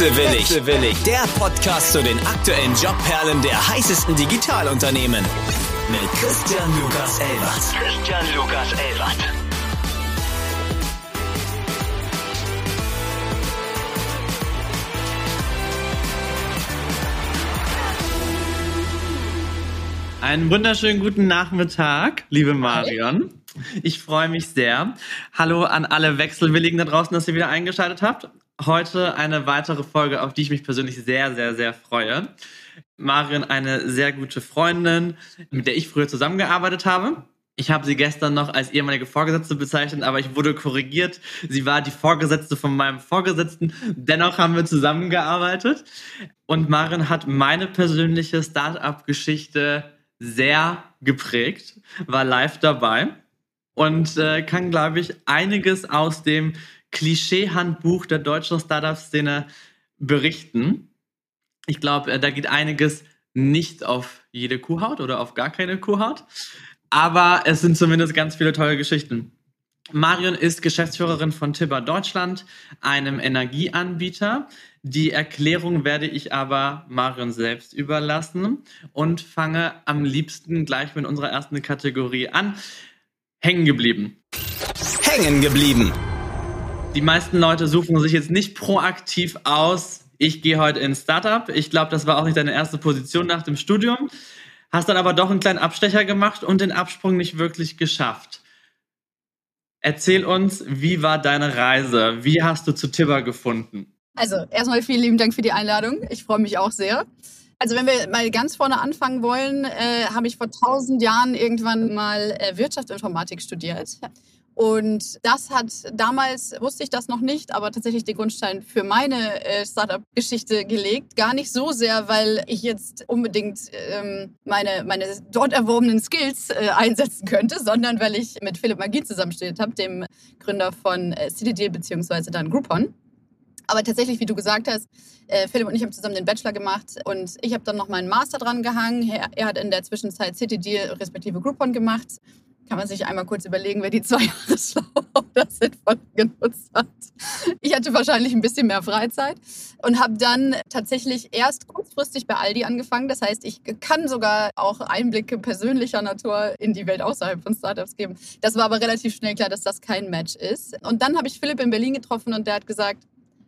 Wechselwillig. Wechselwillig. Der Podcast zu den aktuellen Jobperlen der heißesten Digitalunternehmen. Mit Christian Lukas Elbert. Christian Lukas Elbert. Einen wunderschönen guten Nachmittag, liebe Marion. Ich freue mich sehr. Hallo an alle Wechselwilligen da draußen, dass ihr wieder eingeschaltet habt. Heute eine weitere Folge, auf die ich mich persönlich sehr, sehr, sehr freue. Marion, eine sehr gute Freundin, mit der ich früher zusammengearbeitet habe. Ich habe sie gestern noch als ehemalige Vorgesetzte bezeichnet, aber ich wurde korrigiert. Sie war die Vorgesetzte von meinem Vorgesetzten. Dennoch haben wir zusammengearbeitet. Und Marion hat meine persönliche Start-up-Geschichte sehr geprägt, war live dabei und äh, kann, glaube ich, einiges aus dem Klischee-Handbuch der deutschen Startup-Szene berichten. Ich glaube, äh, da geht einiges nicht auf jede Kuhhaut oder auf gar keine Kuhhaut, aber es sind zumindest ganz viele tolle Geschichten. Marion ist Geschäftsführerin von Tibber Deutschland, einem Energieanbieter. Die Erklärung werde ich aber Marion selbst überlassen und fange am liebsten gleich mit unserer ersten Kategorie an. Hängen geblieben. Hängen geblieben. Die meisten Leute suchen sich jetzt nicht proaktiv aus, ich gehe heute ins Startup. Ich glaube, das war auch nicht deine erste Position nach dem Studium. Hast dann aber doch einen kleinen Abstecher gemacht und den Absprung nicht wirklich geschafft. Erzähl uns, wie war deine Reise? Wie hast du zu Tibber gefunden? Also, erstmal vielen lieben Dank für die Einladung. Ich freue mich auch sehr. Also, wenn wir mal ganz vorne anfangen wollen, äh, habe ich vor tausend Jahren irgendwann mal äh, Wirtschaftsinformatik studiert. Und das hat damals, wusste ich das noch nicht, aber tatsächlich den Grundstein für meine äh, Startup-Geschichte gelegt. Gar nicht so sehr, weil ich jetzt unbedingt ähm, meine, meine dort erworbenen Skills äh, einsetzen könnte, sondern weil ich mit Philipp Magie zusammenstudiert habe, dem Gründer von äh, CityDeal beziehungsweise dann Groupon. Aber tatsächlich, wie du gesagt hast, äh, Philipp und ich haben zusammen den Bachelor gemacht und ich habe dann noch meinen Master dran gehangen. Er, hat in der Zwischenzeit CityDeal respektive Groupon gemacht kann man sich einmal kurz überlegen, wer die zwei Jahre schlau oder sinnvoll genutzt hat. Ich hatte wahrscheinlich ein bisschen mehr Freizeit und habe dann tatsächlich erst kurzfristig bei Aldi angefangen. Das heißt, ich kann sogar auch Einblicke persönlicher Natur in die Welt außerhalb von Startups geben. Das war aber relativ schnell klar, dass das kein Match ist. Und dann habe ich Philipp in Berlin getroffen und der hat gesagt,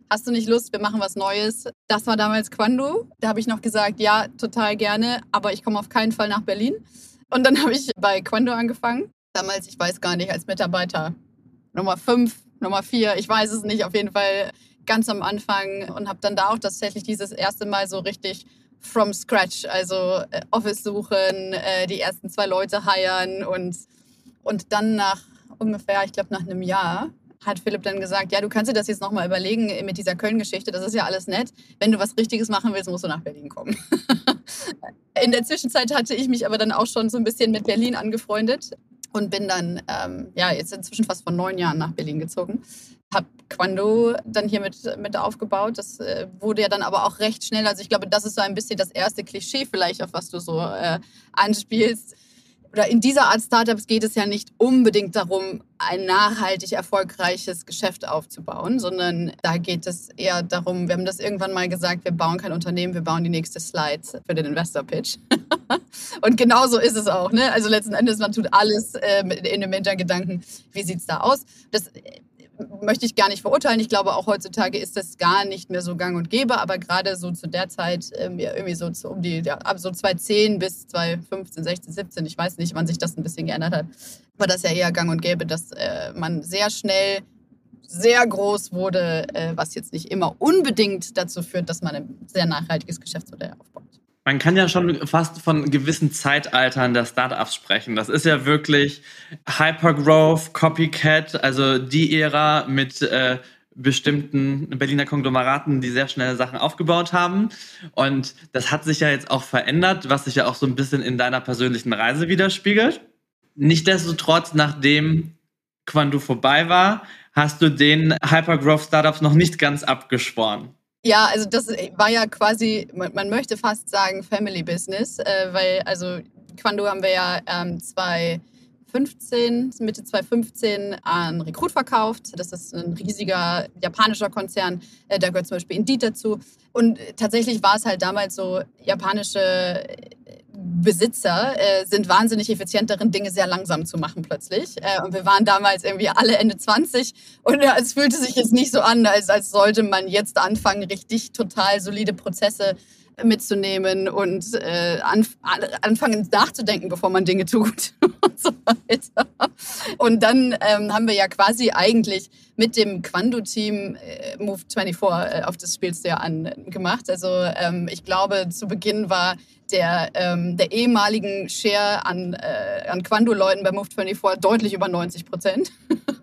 Hast du nicht Lust, wir machen was Neues? Das war damals Quando. Da habe ich noch gesagt, ja, total gerne, aber ich komme auf keinen Fall nach Berlin. Und dann habe ich bei Quando angefangen. Damals, ich weiß gar nicht, als Mitarbeiter Nummer 5, Nummer 4, ich weiß es nicht, auf jeden Fall ganz am Anfang und habe dann da auch tatsächlich dieses erste Mal so richtig from scratch, also äh, Office suchen, äh, die ersten zwei Leute heiern und, und dann nach ungefähr, ich glaube nach einem Jahr, hat Philipp dann gesagt, ja, du kannst dir das jetzt nochmal überlegen mit dieser Köln-Geschichte, das ist ja alles nett. Wenn du was Richtiges machen willst, musst du nach Berlin kommen. In der Zwischenzeit hatte ich mich aber dann auch schon so ein bisschen mit Berlin angefreundet und bin dann, ähm, ja, jetzt inzwischen fast vor neun Jahren nach Berlin gezogen. Habe Quando dann hier mit, mit aufgebaut. Das äh, wurde ja dann aber auch recht schnell. Also ich glaube, das ist so ein bisschen das erste Klischee vielleicht, auf was du so äh, anspielst oder in dieser Art Startups geht es ja nicht unbedingt darum, ein nachhaltig erfolgreiches Geschäft aufzubauen, sondern da geht es eher darum, wir haben das irgendwann mal gesagt, wir bauen kein Unternehmen, wir bauen die nächste Slide für den Investor Pitch. Und genau so ist es auch. Ne? Also letzten Endes, man tut alles äh, in dem Hintergedanken, wie sieht es da aus. Das möchte ich gar nicht verurteilen. Ich glaube, auch heutzutage ist das gar nicht mehr so gang und gäbe, aber gerade so zu der Zeit, ähm, ja, irgendwie so um die, ja, ab so 2010 bis 2015, 16, 17, ich weiß nicht, wann sich das ein bisschen geändert hat, war das ja eher gang und gäbe, dass äh, man sehr schnell sehr groß wurde, äh, was jetzt nicht immer unbedingt dazu führt, dass man ein sehr nachhaltiges Geschäftsmodell aufbaut. Man kann ja schon fast von gewissen Zeitaltern der Startups sprechen. Das ist ja wirklich Hypergrowth, Copycat, also die Ära mit äh, bestimmten Berliner Konglomeraten, die sehr schnell Sachen aufgebaut haben. Und das hat sich ja jetzt auch verändert, was sich ja auch so ein bisschen in deiner persönlichen Reise widerspiegelt. Nichtsdestotrotz, nachdem Quandu vorbei war, hast du den Hypergrowth Startups noch nicht ganz abgeschworen. Ja, also das war ja quasi, man, möchte fast sagen Family Business, äh, weil also Quando haben wir ja ähm, zwei 2015, Mitte 2015 an Recruit verkauft. Das ist ein riesiger japanischer Konzern. Äh, da gehört zum Beispiel Indeed dazu. Und tatsächlich war es halt damals so, japanische Besitzer äh, sind wahnsinnig effizient darin, Dinge sehr langsam zu machen plötzlich. Äh, und wir waren damals irgendwie alle Ende 20 und äh, es fühlte sich jetzt nicht so an, als, als sollte man jetzt anfangen, richtig total solide Prozesse mitzunehmen und äh, anf anfangen nachzudenken, bevor man Dinge tut und so weiter. Und dann ähm, haben wir ja quasi eigentlich mit dem Quando-Team äh, Move 24 äh, auf das Spielst du ja an gemacht. Also ähm, ich glaube, zu Beginn war der, ähm, der ehemaligen Share an, äh, an Quando-Leuten bei Move24 deutlich über 90 Prozent.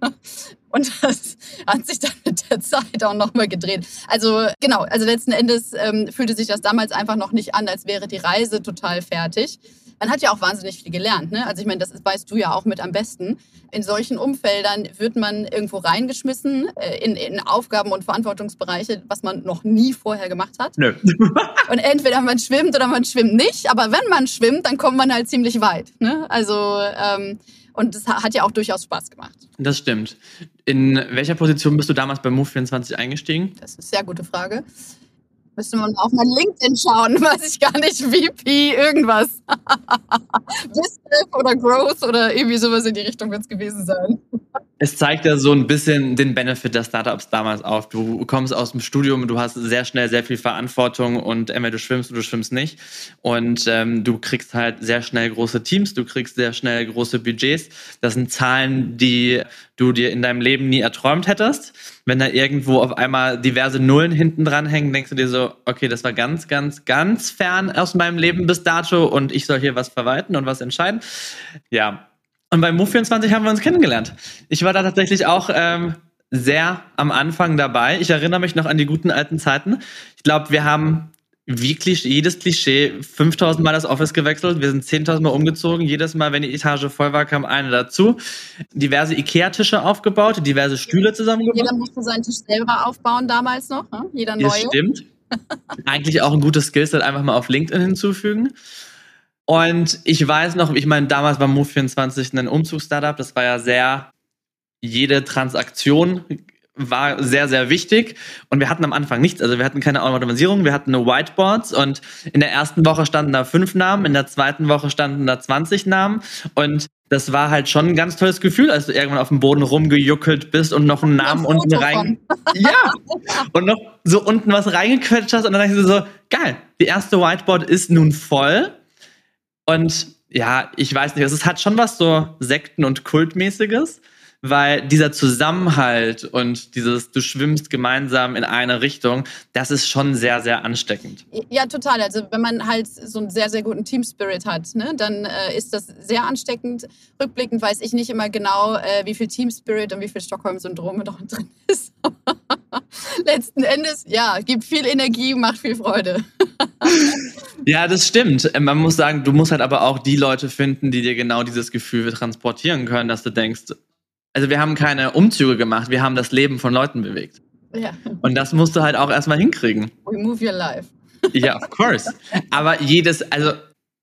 Und das hat sich dann mit der Zeit auch nochmal gedreht. Also genau, also letzten Endes ähm, fühlte sich das damals einfach noch nicht an, als wäre die Reise total fertig. Man hat ja auch wahnsinnig viel gelernt. Ne? Also ich meine, das weißt du ja auch mit am besten. In solchen Umfeldern wird man irgendwo reingeschmissen äh, in, in Aufgaben und Verantwortungsbereiche, was man noch nie vorher gemacht hat. Nö. und entweder man schwimmt oder man schwimmt nicht. Aber wenn man schwimmt, dann kommt man halt ziemlich weit. Ne? Also ähm, und das hat ja auch durchaus Spaß gemacht. Das stimmt. In welcher Position bist du damals bei Move24 eingestiegen? Das ist eine sehr gute Frage. Müsste man auf mein LinkedIn schauen, weiß ich gar nicht, VP, irgendwas. Business oder Growth oder irgendwie sowas in die Richtung wird es gewesen sein. Es zeigt ja so ein bisschen den Benefit der Startups damals auf. Du kommst aus dem Studium, du hast sehr schnell sehr viel Verantwortung und entweder du schwimmst oder du schwimmst nicht. Und ähm, du kriegst halt sehr schnell große Teams, du kriegst sehr schnell große Budgets. Das sind Zahlen, die du dir in deinem Leben nie erträumt hättest. Wenn da irgendwo auf einmal diverse Nullen hinten dran hängen, denkst du dir so, okay, das war ganz, ganz, ganz fern aus meinem Leben bis dato und ich soll hier was verwalten und was entscheiden. Ja, und beim Move24 haben wir uns kennengelernt. Ich war da tatsächlich auch ähm, sehr am Anfang dabei. Ich erinnere mich noch an die guten alten Zeiten. Ich glaube, wir haben wie jedes Klischee 5000 Mal das Office gewechselt. Wir sind 10.000 Mal umgezogen. Jedes Mal, wenn die Etage voll war, kam eine dazu. Diverse Ikea-Tische aufgebaut, diverse Stühle zusammengebaut. Jeder musste seinen Tisch selber aufbauen damals noch. Ne? Jeder neue. Das stimmt. Eigentlich auch ein gutes Skillset einfach mal auf LinkedIn hinzufügen. Und ich weiß noch, ich meine, damals war Move24 ein Umzugsstartup. Das war ja sehr, jede Transaktion war sehr, sehr wichtig. Und wir hatten am Anfang nichts. Also wir hatten keine Automatisierung, wir hatten nur Whiteboards. Und in der ersten Woche standen da fünf Namen, in der zweiten Woche standen da 20 Namen. Und das war halt schon ein ganz tolles Gefühl, als du irgendwann auf dem Boden rumgejuckelt bist und noch einen Namen unten rein. Ja! Und noch so unten was reingequetscht hast. Und dann dachte ich so, geil, die erste Whiteboard ist nun voll. Und ja, ich weiß nicht, es hat schon was so Sekten- und Kultmäßiges, weil dieser Zusammenhalt und dieses, du schwimmst gemeinsam in eine Richtung, das ist schon sehr, sehr ansteckend. Ja, total. Also wenn man halt so einen sehr, sehr guten Team-Spirit hat, ne, dann äh, ist das sehr ansteckend. Rückblickend weiß ich nicht immer genau, äh, wie viel Team-Spirit und wie viel Stockholm-Syndrom da drin ist. Letzten Endes, ja, gibt viel Energie, macht viel Freude. Ja, das stimmt. Man muss sagen, du musst halt aber auch die Leute finden, die dir genau dieses Gefühl transportieren können, dass du denkst, also wir haben keine Umzüge gemacht, wir haben das Leben von Leuten bewegt. Ja. Und das musst du halt auch erstmal hinkriegen. We move your life. Ja, of course. Aber jedes, also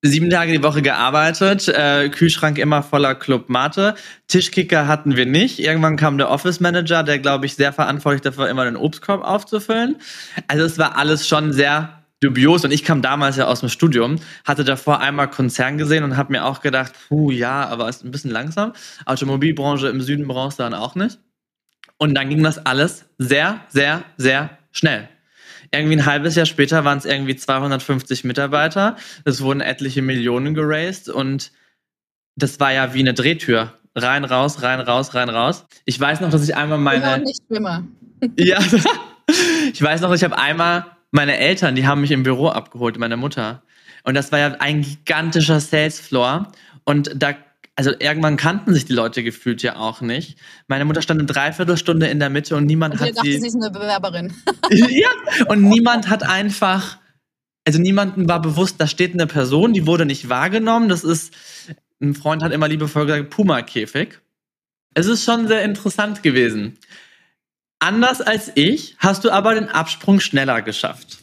sieben Tage die Woche gearbeitet, äh, Kühlschrank immer voller Club Mate, Tischkicker hatten wir nicht. Irgendwann kam der Office Manager, der, glaube ich, sehr verantwortlich dafür immer den Obstkorb aufzufüllen. Also es war alles schon sehr dubios und ich kam damals ja aus dem Studium, hatte davor einmal Konzern gesehen und habe mir auch gedacht, puh, ja, aber ist ein bisschen langsam. Automobilbranche im Süden brauchst du dann auch nicht. Und dann ging das alles sehr, sehr, sehr schnell. Irgendwie ein halbes Jahr später waren es irgendwie 250 Mitarbeiter. Es wurden etliche Millionen geraced und das war ja wie eine Drehtür. Rein, raus, rein, raus, rein, raus. Ich weiß noch, dass ich einmal meine. Genau nicht schlimmer. ja. ich weiß noch, ich habe einmal meine Eltern, die haben mich im Büro abgeholt, meine Mutter. Und das war ja ein gigantischer Sales Floor. Und da, also irgendwann kannten sich die Leute gefühlt ja auch nicht. Meine Mutter stand eine Dreiviertelstunde in der Mitte und niemand und hat dachte, sie. sie ist eine Bewerberin. ja, und niemand hat einfach, also niemandem war bewusst, da steht eine Person, die wurde nicht wahrgenommen. Das ist, ein Freund hat immer liebevoll gesagt, Puma-Käfig. Es ist schon sehr interessant gewesen. Anders als ich hast du aber den Absprung schneller geschafft.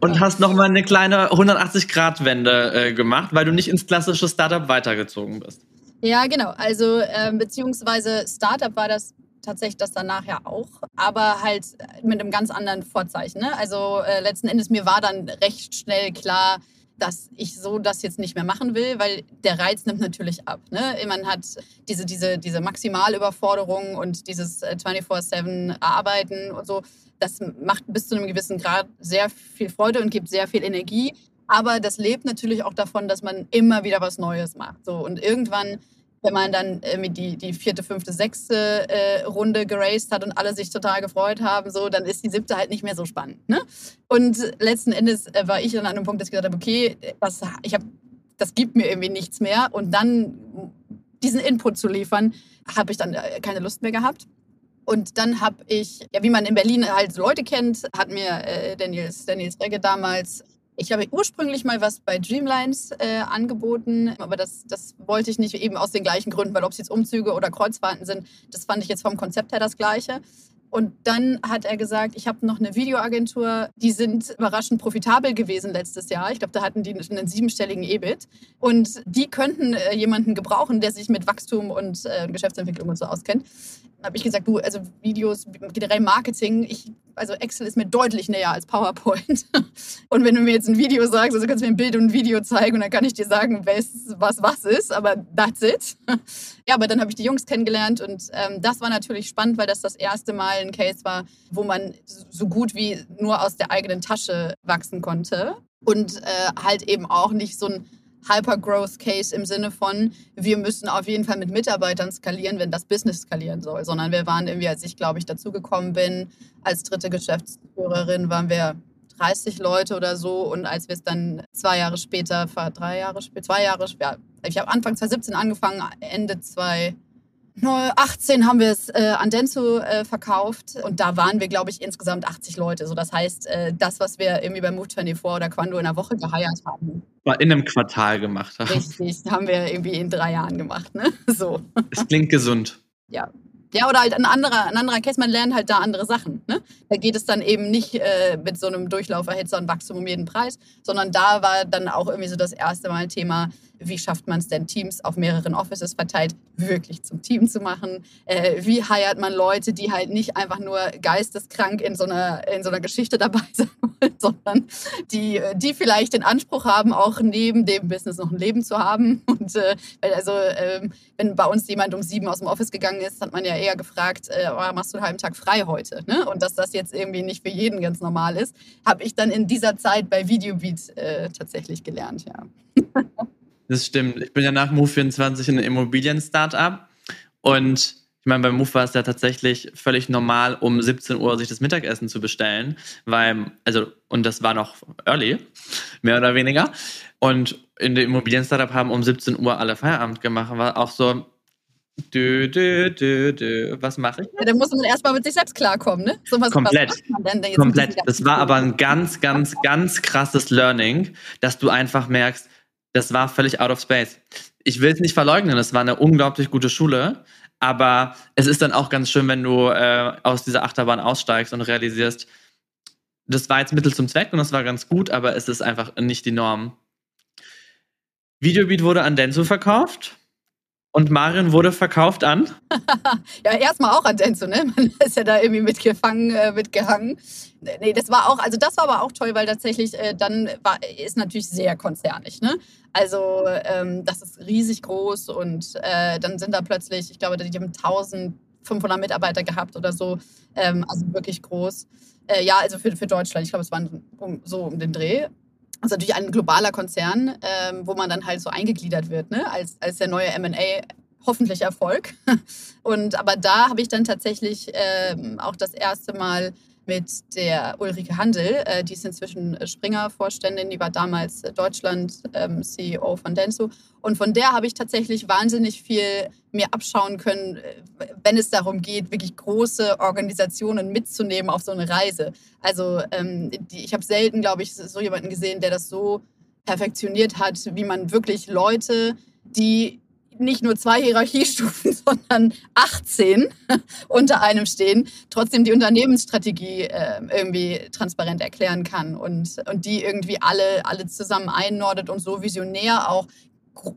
Und hast nochmal eine kleine 180-Grad-Wende äh, gemacht, weil du nicht ins klassische Startup weitergezogen bist. Ja, genau. Also äh, beziehungsweise Startup war das tatsächlich das danach ja auch, aber halt mit einem ganz anderen Vorzeichen. Ne? Also äh, letzten Endes mir war dann recht schnell klar, dass ich so das jetzt nicht mehr machen will, weil der Reiz nimmt natürlich ab. Ne? Man hat diese, diese, diese Maximalüberforderung und dieses 24-7 äh, Arbeiten und so. Das macht bis zu einem gewissen Grad sehr viel Freude und gibt sehr viel Energie. Aber das lebt natürlich auch davon, dass man immer wieder was Neues macht. So. Und irgendwann wenn man dann irgendwie die, die vierte, fünfte, sechste äh, Runde geraced hat und alle sich total gefreut haben, so, dann ist die siebte halt nicht mehr so spannend. Ne? Und letzten Endes äh, war ich dann an einem Punkt, dass ich gesagt habe, okay, das, ich hab, das gibt mir irgendwie nichts mehr. Und dann diesen Input zu liefern, habe ich dann äh, keine Lust mehr gehabt. Und dann habe ich, ja, wie man in Berlin halt Leute kennt, hat mir äh, Daniels, Daniels Regge damals ich habe ursprünglich mal was bei Dreamlines äh, angeboten, aber das, das wollte ich nicht eben aus den gleichen Gründen, weil ob es jetzt Umzüge oder Kreuzfahrten sind, das fand ich jetzt vom Konzept her das Gleiche. Und dann hat er gesagt, ich habe noch eine Videoagentur, die sind überraschend profitabel gewesen letztes Jahr. Ich glaube, da hatten die einen siebenstelligen EBIT. Und die könnten äh, jemanden gebrauchen, der sich mit Wachstum und äh, Geschäftsentwicklung und so auskennt habe ich gesagt, du, also Videos, generell Marketing, ich, also Excel ist mir deutlich näher als PowerPoint. Und wenn du mir jetzt ein Video sagst, also kannst du mir ein Bild und ein Video zeigen und dann kann ich dir sagen, was was, was ist, aber that's it. Ja, aber dann habe ich die Jungs kennengelernt und ähm, das war natürlich spannend, weil das das erste Mal ein Case war, wo man so gut wie nur aus der eigenen Tasche wachsen konnte und äh, halt eben auch nicht so ein Hyper-Growth-Case im Sinne von, wir müssen auf jeden Fall mit Mitarbeitern skalieren, wenn das Business skalieren soll, sondern wir waren irgendwie, als ich, glaube ich, dazugekommen bin, als dritte Geschäftsführerin, waren wir 30 Leute oder so. Und als wir es dann zwei Jahre später, drei Jahre später, zwei Jahre später, ja, ich habe Anfang 2017 angefangen, Ende 2018 18 haben wir es äh, an Denso äh, verkauft und da waren wir, glaube ich, insgesamt 80 Leute. So, das heißt, äh, das, was wir irgendwie bei Move24 oder Quando in einer Woche geheiert haben. War in einem Quartal gemacht haben. Richtig, haben wir irgendwie in drei Jahren gemacht. Ne? So. Es klingt gesund. Ja, ja, oder halt ein anderer, ein anderer Case, man lernt halt da andere Sachen. Ne? Da geht es dann eben nicht äh, mit so einem Durchlauferhitzer und Wachstum um jeden Preis, sondern da war dann auch irgendwie so das erste Mal Thema, wie schafft man es denn, Teams auf mehreren Offices verteilt wirklich zum Team zu machen? Äh, wie heiert man Leute, die halt nicht einfach nur geisteskrank in so einer, in so einer Geschichte dabei wollen, sondern die, die vielleicht den Anspruch haben, auch neben dem Business noch ein Leben zu haben. Und äh, also, äh, wenn bei uns jemand um sieben aus dem Office gegangen ist, hat man ja eher gefragt, äh, oh, machst du einen halben Tag frei heute? Ne? Und dass das jetzt irgendwie nicht für jeden ganz normal ist, habe ich dann in dieser Zeit bei Videobeat äh, tatsächlich gelernt, ja. Das stimmt. Ich bin ja nach Move24 in einem Immobilien-Startup und ich meine, beim Move war es ja tatsächlich völlig normal, um 17 Uhr sich das Mittagessen zu bestellen, weil, also, und das war noch early, mehr oder weniger. Und in dem Immobilien-Startup haben um 17 Uhr alle Feierabend gemacht, war auch so, Dö, dö, dö, dö. Was mache ich? Ja, dann muss man erstmal mit sich selbst klarkommen, ne? So was, Komplett. Was Komplett. Das war aber ein ganz, ganz, ganz krasses Learning, dass du einfach merkst, das war völlig out of space. Ich will es nicht verleugnen, es war eine unglaublich gute Schule, aber es ist dann auch ganz schön, wenn du äh, aus dieser Achterbahn aussteigst und realisierst, das war jetzt Mittel zum Zweck und das war ganz gut, aber es ist einfach nicht die Norm. Videobeat wurde an Denso verkauft. Und Marion wurde verkauft an? ja, erstmal auch an Denso, ne? Man ist ja da irgendwie mitgefangen, äh, mitgehangen. Nee, das war auch, also das war aber auch toll, weil tatsächlich äh, dann war, ist natürlich sehr konzernig, ne? Also ähm, das ist riesig groß und äh, dann sind da plötzlich, ich glaube, die haben 1500 Mitarbeiter gehabt oder so, ähm, also wirklich groß. Äh, ja, also für, für Deutschland, ich glaube, es waren um, so um den Dreh. Das ist natürlich ein globaler Konzern, ähm, wo man dann halt so eingegliedert wird, ne? als, als der neue MA hoffentlich Erfolg. Und aber da habe ich dann tatsächlich ähm, auch das erste Mal mit der Ulrike Handel, äh, die ist inzwischen Springer-Vorständin, die war damals Deutschland-CEO ähm, von Denso. Und von der habe ich tatsächlich wahnsinnig viel mir abschauen können, äh, wenn es darum geht, wirklich große Organisationen mitzunehmen auf so eine Reise. Also ähm, ich habe selten, glaube ich, so jemanden gesehen, der das so perfektioniert hat, wie man wirklich Leute, die nicht nur zwei Hierarchiestufen, sondern 18 unter einem stehen, trotzdem die Unternehmensstrategie äh, irgendwie transparent erklären kann und, und die irgendwie alle, alle zusammen einnordet und so visionär auch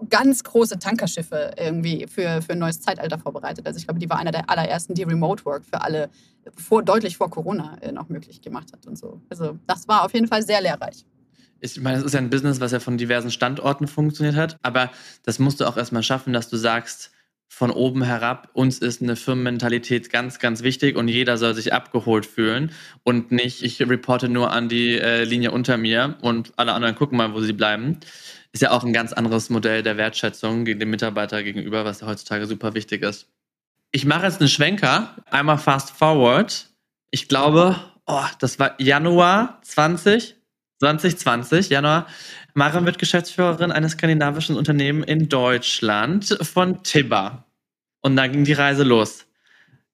ganz große Tankerschiffe irgendwie für, für ein neues Zeitalter vorbereitet. Also ich glaube, die war einer der allerersten, die Remote Work für alle vor, deutlich vor Corona äh, noch möglich gemacht hat und so. Also das war auf jeden Fall sehr lehrreich. Ich meine, es ist ja ein Business, was ja von diversen Standorten funktioniert hat, aber das musst du auch erstmal schaffen, dass du sagst, von oben herab, uns ist eine Firmenmentalität ganz, ganz wichtig und jeder soll sich abgeholt fühlen und nicht, ich reporte nur an die äh, Linie unter mir und alle anderen gucken mal, wo sie bleiben. Ist ja auch ein ganz anderes Modell der Wertschätzung den Mitarbeiter gegenüber, was ja heutzutage super wichtig ist. Ich mache jetzt einen Schwenker, einmal fast forward. Ich glaube, oh, das war Januar 20, 2020, Januar. Maren wird Geschäftsführerin eines skandinavischen Unternehmens in Deutschland von Tibber. Und dann ging die Reise los.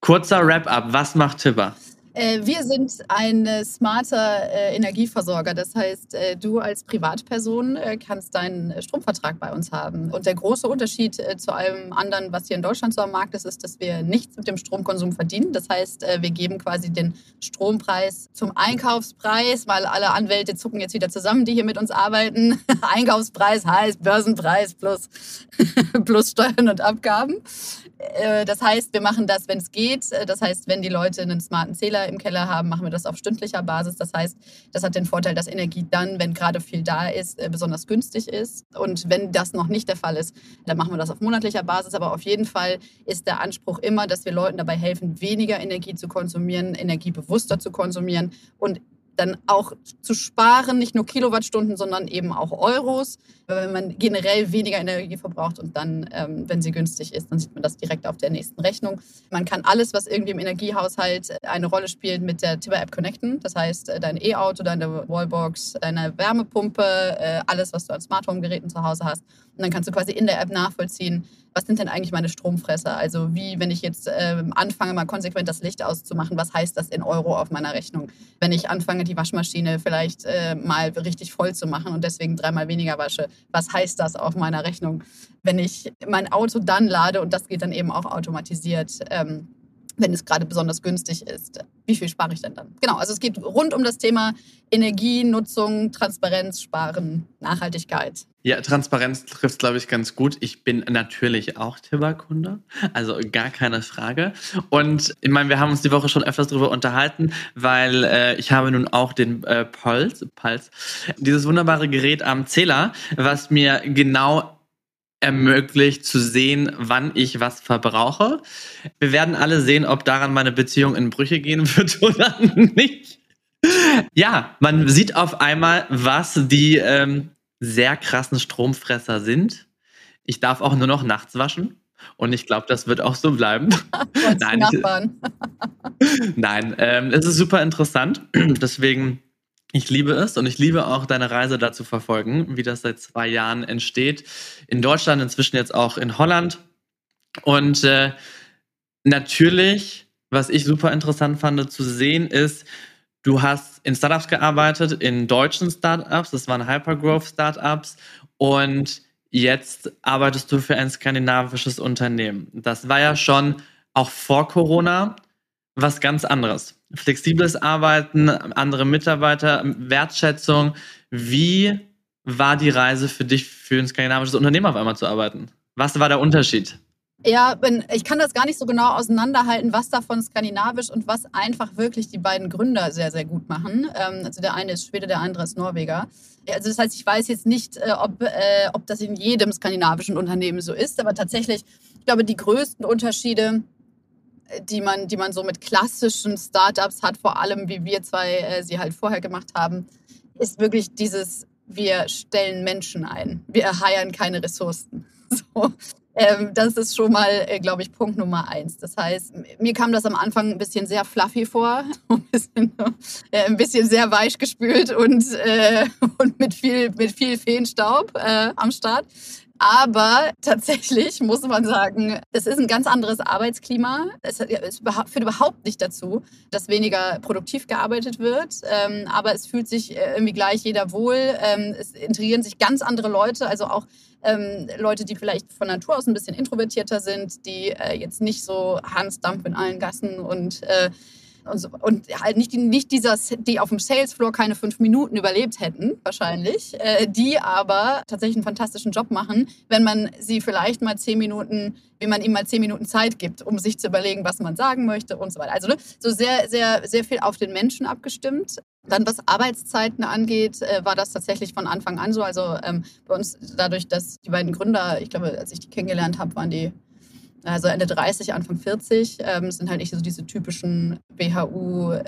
Kurzer Wrap-up. Was macht Tibber? Äh, wir sind ein äh, smarter äh, Energieversorger. Das heißt, du als Privatperson kannst deinen Stromvertrag bei uns haben. Und der große Unterschied zu allem anderen, was hier in Deutschland so am Markt ist, ist, dass wir nichts mit dem Stromkonsum verdienen. Das heißt, wir geben quasi den Strompreis zum Einkaufspreis, weil alle Anwälte zucken jetzt wieder zusammen, die hier mit uns arbeiten. Einkaufspreis heißt Börsenpreis plus, plus Steuern und Abgaben. Das heißt, wir machen das, wenn es geht. Das heißt, wenn die Leute einen smarten Zähler im Keller haben, machen wir das auf stündlicher Basis. Das heißt, das hat den Vorteil, dass Energie dann, wenn gerade viel da ist, äh, besonders günstig ist. Und wenn das noch nicht der Fall ist, dann machen wir das auf monatlicher Basis. Aber auf jeden Fall ist der Anspruch immer, dass wir Leuten dabei helfen, weniger Energie zu konsumieren, energiebewusster zu konsumieren und dann auch zu sparen, nicht nur Kilowattstunden, sondern eben auch Euros, wenn man generell weniger Energie verbraucht und dann, ähm, wenn sie günstig ist, dann sieht man das direkt auf der nächsten Rechnung. Man kann alles, was irgendwie im Energiehaushalt eine Rolle spielt, mit der Tiber App connecten. Das heißt, äh, dein E-Auto, deine Wallbox, deine Wärmepumpe, äh, alles, was du an Smart Home Geräten zu Hause hast. Und dann kannst du quasi in der App nachvollziehen, was sind denn eigentlich meine Stromfresser? Also wie, wenn ich jetzt äh, anfange, mal konsequent das Licht auszumachen, was heißt das in Euro auf meiner Rechnung? Wenn ich anfange, die Waschmaschine vielleicht äh, mal richtig voll zu machen und deswegen dreimal weniger wasche, was heißt das auf meiner Rechnung? Wenn ich mein Auto dann lade und das geht dann eben auch automatisiert. Ähm, wenn es gerade besonders günstig ist. Wie viel spare ich denn dann? Genau, also es geht rund um das Thema Energienutzung, Transparenz, Sparen, Nachhaltigkeit. Ja, Transparenz trifft, glaube ich, ganz gut. Ich bin natürlich auch Tibber-Kunde, also gar keine Frage. Und ich meine, wir haben uns die Woche schon öfters darüber unterhalten, weil äh, ich habe nun auch den äh, Pulse, Pulse, dieses wunderbare Gerät am Zähler, was mir genau ermöglicht zu sehen, wann ich was verbrauche. Wir werden alle sehen, ob daran meine Beziehung in Brüche gehen wird oder nicht. Ja, man sieht auf einmal, was die ähm, sehr krassen Stromfresser sind. Ich darf auch nur noch nachts waschen. Und ich glaube, das wird auch so bleiben. Nein, ich, Nein ähm, es ist super interessant. Deswegen ich liebe es und ich liebe auch deine Reise da zu verfolgen, wie das seit zwei Jahren entsteht. In Deutschland, inzwischen jetzt auch in Holland. Und äh, natürlich, was ich super interessant fand zu sehen, ist, du hast in Startups gearbeitet, in deutschen Startups, das waren Hypergrowth-Startups und jetzt arbeitest du für ein skandinavisches Unternehmen. Das war ja schon auch vor Corona was ganz anderes. Flexibles Arbeiten, andere Mitarbeiter, Wertschätzung. Wie war die Reise für dich, für ein skandinavisches Unternehmen auf einmal zu arbeiten? Was war der Unterschied? Ja, ich kann das gar nicht so genau auseinanderhalten, was davon skandinavisch und was einfach wirklich die beiden Gründer sehr, sehr gut machen. Ähm, also der eine ist Schwede, der andere ist Norweger. Also das heißt, ich weiß jetzt nicht, äh, ob, äh, ob das in jedem skandinavischen Unternehmen so ist, aber tatsächlich, ich glaube, die größten Unterschiede die man, die man so mit klassischen Startups hat, vor allem wie wir zwei äh, sie halt vorher gemacht haben, ist wirklich dieses, wir stellen Menschen ein. Wir heiern keine Ressourcen. So. Ähm, das ist schon mal, äh, glaube ich, Punkt Nummer eins. Das heißt, mir kam das am Anfang ein bisschen sehr fluffy vor, ein bisschen, äh, ein bisschen sehr weich gespült und, äh, und mit, viel, mit viel Feenstaub äh, am Start. Aber tatsächlich muss man sagen, es ist ein ganz anderes Arbeitsklima. Es, führt überhaupt nicht dazu, dass weniger produktiv gearbeitet wird. Ähm, aber es fühlt sich äh, irgendwie gleich jeder wohl. Ähm, es integrieren sich ganz andere Leute, also auch ähm, Leute, die vielleicht von Natur aus ein bisschen introvertierter sind, die äh, jetzt nicht so Hans Dampf in allen Gassen und äh, Und, so. und halt nicht, nicht dieser, die auf dem Salesfloor keine fünf Minuten überlebt hätten, wahrscheinlich, äh, die aber tatsächlich einen fantastischen Job machen, wenn man sie vielleicht mal zehn Minuten, wie man ihm mal zehn Minuten Zeit gibt, um sich zu überlegen, was man sagen möchte und so weiter. Also ne, so sehr, sehr, sehr viel auf den Menschen abgestimmt. Dann, was Arbeitszeiten angeht, äh, war das tatsächlich von Anfang an so. Also ähm, bei uns dadurch, dass die beiden Gründer, ich glaube, als ich die kennengelernt habe, waren die also Ende 30, Anfang 40, ähm, sind halt nicht so diese typischen BHU-Gründer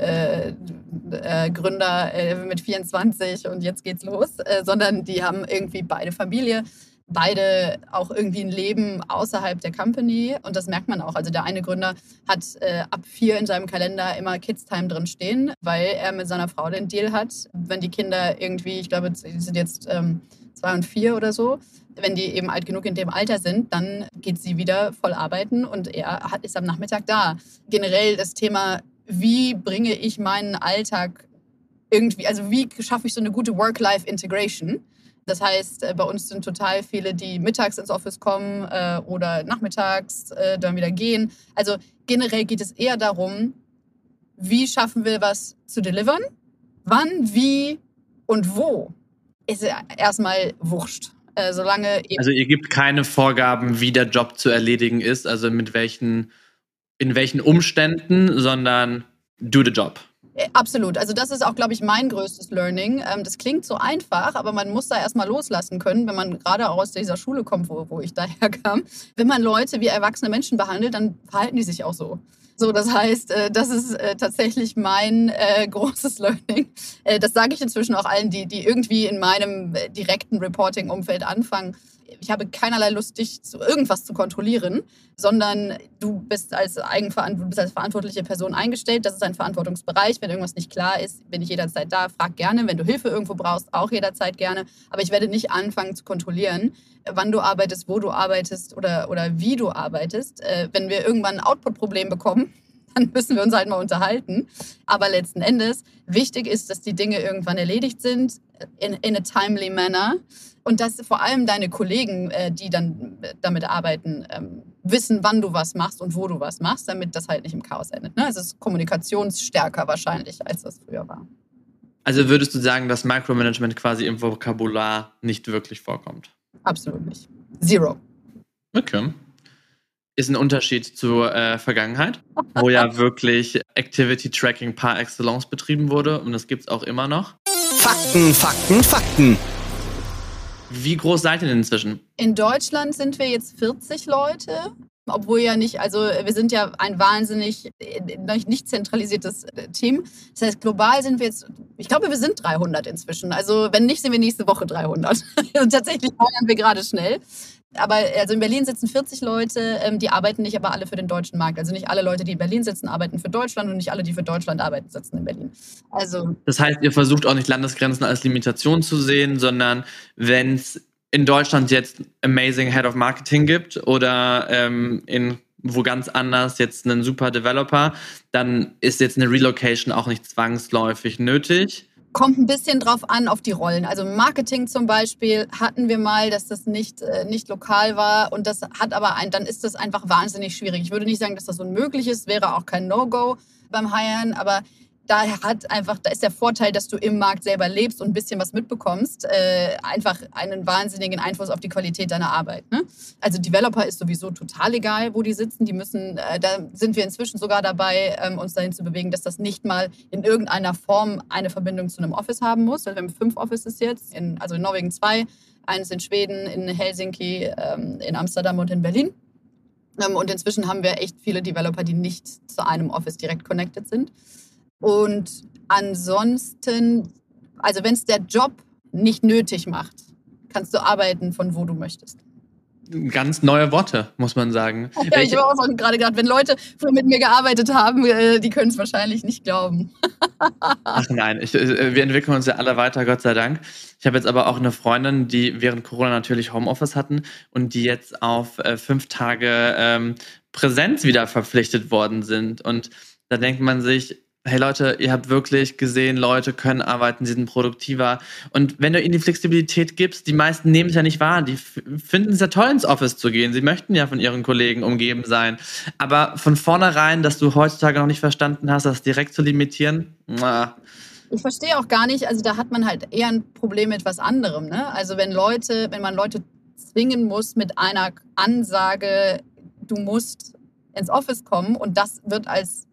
äh, äh, mit 24 und jetzt geht's los, äh, sondern die haben irgendwie beide Familie, beide auch irgendwie ein Leben außerhalb der Company und das merkt man auch. Also der eine Gründer hat äh, ab vier in seinem Kalender immer Kids Time drin stehen, weil er mit seiner Frau den Deal hat, wenn die Kinder irgendwie, ich glaube, sie sind jetzt ähm, zwei und vier oder so, wenn die eben alt genug in dem Alter sind, dann geht sie wieder voll arbeiten und er ist am Nachmittag da. Generell das Thema, wie bringe ich meinen Alltag irgendwie, also wie schaffe ich so eine gute Work-Life-Integration? Das heißt, äh, bei uns sind total viele, die mittags ins Office kommen äh, oder nachmittags äh, dann wieder gehen. Also generell geht es eher darum, wie schaffen wir was zu delivern, wann, wie und wo. Ist erstmal wurscht. Äh, solange also ihr gibt keine Vorgaben, wie der Job zu erledigen ist, also mit welchen, in welchen Umständen, sondern do the job. Äh, absolut. Also das ist auch, glaube ich, mein größtes Learning. Ähm, das klingt so einfach, aber man muss da erstmal loslassen können, wenn man gerade auch aus dieser Schule kommt, wo, wo ich daher kam. Wenn man Leute wie erwachsene Menschen behandelt, dann verhalten die sich auch so. So, das heißt, äh, das ist äh, tatsächlich mein großes Learning. Das sage ich inzwischen auch allen, die, die irgendwie in meinem direkten Reporting-Umfeld anfangen ich habe keinerlei Lust, dich zu irgendwas zu kontrollieren, sondern du bist als, Eigenverant bist als verantwortliche Person eingestellt. Das ist ein Verantwortungsbereich. Wenn irgendwas nicht klar ist, bin ich jederzeit da. Frag gerne. Wenn du Hilfe irgendwo brauchst, auch jederzeit gerne. Aber ich werde nicht anfangen zu kontrollieren, wann du arbeitest, wo du arbeitest oder, oder wie du arbeitest. Äh, wenn wir irgendwann ein Output-Problem bekommen, dann müssen wir uns halt mal unterhalten. Aber letzten Endes, wichtig ist, dass die Dinge irgendwann erledigt sind, in, in a timely manner. Und dass vor allem deine Kollegen, äh, die dann äh, damit arbeiten, ähm, wissen, wann du was machst und wo du was machst, damit das halt nicht im Chaos endet. Ne? Es ist kommunikationsstärker wahrscheinlich, als das früher war. Also würdest du sagen, dass Micromanagement quasi im Vokabular nicht wirklich vorkommt? Absolut nicht. Zero. Okay ist ein Unterschied zur äh, Vergangenheit, wo ja wirklich Activity Tracking par excellence betrieben wurde und das gibt es auch immer noch. Fakten, Fakten, Fakten. Wie groß seid ihr denn inzwischen? In Deutschland sind wir jetzt 40 Leute. Obwohl ja nicht, also wir sind ja ein wahnsinnig nicht zentralisiertes äh, Team. Das heißt, global sind wir jetzt, ich glaube, wir sind 300 inzwischen. Also wenn nicht, sind wir nächste Woche 300. Und tatsächlich feiern wir gerade schnell. Aber also in Berlin sitzen 40 Leute, ähm, die arbeiten nicht aber alle für den deutschen Markt. Also nicht alle Leute, die in Berlin sitzen, arbeiten für Deutschland und nicht alle, die für Deutschland arbeiten, sitzen in Berlin. Also das heißt, ihr versucht auch nicht Landesgrenzen als Limitation zu sehen, sondern wenn es in Deutschland jetzt Amazing Head of Marketing gibt oder ähm, in wo ganz anders jetzt einen super Developer, dann ist jetzt eine Relocation auch nicht zwangsläufig nötig. Kommt ein bisschen drauf an, auf die Rollen. Also Marketing zum Beispiel hatten wir mal, dass das nicht, äh, nicht lokal war und das hat aber ein, dann ist das einfach wahnsinnig schwierig. Ich würde nicht sagen, dass das unmöglich ist, wäre auch kein No-Go beim Hiren, aber da hat einfach, da ist der Vorteil, dass du im Markt selber lebst und ein bisschen was mitbekommst, äh, einfach einen wahnsinnigen Einfluss auf die Qualität deiner Arbeit. Ne? Also Developer ist sowieso total egal, wo die sitzen. Die müssen, äh, da sind wir inzwischen sogar dabei, ähm, uns dahin zu bewegen, dass das nicht mal in irgendeiner Form eine Verbindung zu einem Office haben muss. Also wir haben fünf Offices jetzt, in, also in Norwegen zwei, eines in Schweden, in Helsinki, ähm, in Amsterdam und in Berlin. Ähm, und inzwischen haben wir echt viele Developer, die nicht zu einem Office direkt connected sind. Und ansonsten, also wenn es der Job nicht nötig macht, kannst du arbeiten von wo du möchtest. Ganz neue Worte, muss man sagen. Ja, ich habe auch gerade gedacht, wenn Leute mit mir gearbeitet haben, äh, die können es wahrscheinlich nicht glauben. Ach nein, ich, äh, wir entwickeln uns ja alle weiter, Gott sei Dank. Ich habe jetzt aber auch eine Freundin, die während Corona natürlich Homeoffice hatten und die jetzt auf äh, fünf Tage ähm, Präsenz wieder verpflichtet worden sind. Und da denkt man sich, hey Leute, ihr habt wirklich gesehen, Leute können arbeiten, sie sind produktiver. Und wenn du ihnen die Flexibilität gibst, die meisten nehmen es ja nicht wahr. Die finden es ja toll, ins Office zu gehen. Sie möchten ja von ihren Kollegen umgeben sein. Aber von vornherein, dass du heutzutage noch nicht verstanden hast, das direkt zu limitieren, na, ich verstehe auch gar nicht, also da hat man halt eher ein Problem mit was anderem. Ne? Also wenn Leute, wenn man Leute zwingen muss mit einer Ansage, du musst ins Office kommen und das wird als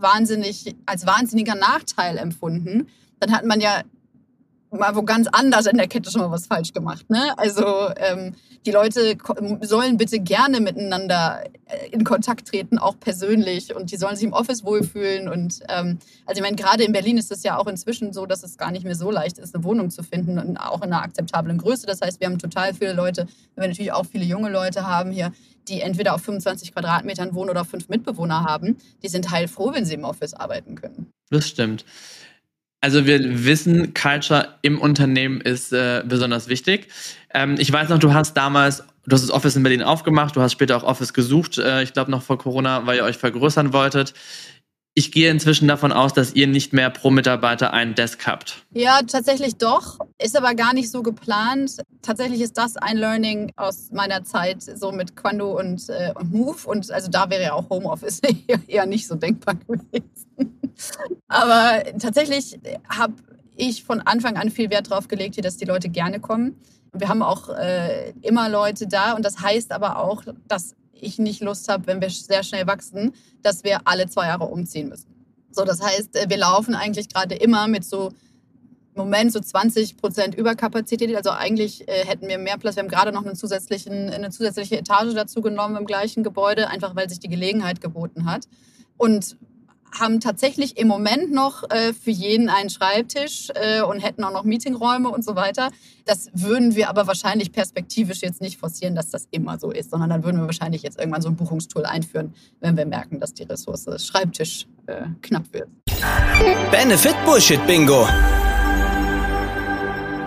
wahnsinnig, als wahnsinniger Nachteil empfunden, dann hat man ja mal wo ganz anders in der Kette schon mal was falsch gemacht. Ne? Also ähm, die Leute sollen bitte gerne miteinander äh, in Kontakt treten, auch persönlich. Und die sollen sich im Office wohlfühlen. Und ähm, also ich meine, gerade in Berlin ist es ja auch inzwischen so, dass es gar nicht mehr so leicht ist, eine Wohnung zu finden und auch in einer akzeptablen Größe. Das heißt, wir haben total viele Leute, wenn wir natürlich auch viele junge Leute haben hier, die entweder auf 25 Quadratmetern wohnen oder fünf Mitbewohner haben, die sind heilfroh, wenn sie im Office arbeiten können. Das stimmt. Also wir wissen, Culture im Unternehmen ist äh, besonders wichtig. Ähm, ich weiß noch, du hast damals, du hast das Office in Berlin aufgemacht, du hast später auch Office gesucht, äh, ich glaube noch vor Corona, weil ihr euch vergrößern wolltet. Ich gehe inzwischen davon aus, dass ihr nicht mehr pro Mitarbeiter einen Desk habt. Ja, tatsächlich doch. Ist aber gar nicht so geplant. Tatsächlich ist das ein Learning aus meiner Zeit so mit Quando und, äh, und Move. Und also da wäre ja auch Homeoffice eher nicht so denkbar gewesen. aber tatsächlich habe ich von Anfang an viel Wert darauf gelegt, dass die Leute gerne kommen. Wir haben auch äh, immer Leute da und das heißt aber auch, dass ich nicht Lust habe, wenn wir sehr schnell wachsen, dass wir alle zwei Jahre umziehen müssen. So, das heißt, äh, wir laufen eigentlich gerade immer mit so im Moment so 20 Prozent Überkapazität. Also eigentlich äh, hätten wir mehr Platz. Wir haben gerade noch einen zusätzlichen, eine zusätzliche Etage dazu genommen im gleichen Gebäude, einfach weil sich die Gelegenheit geboten hat. Und haben tatsächlich im Moment noch äh, für jeden einen Schreibtisch äh, und hätten auch noch Meetingräume und so weiter. Das würden wir aber wahrscheinlich perspektivisch jetzt nicht forcieren, dass das immer so ist, sondern dann würden wir wahrscheinlich jetzt irgendwann so ein Buchungstool einführen, wenn wir merken, dass die Ressource Schreibtisch äh, knapp wird. Benefit Bullshit Bingo.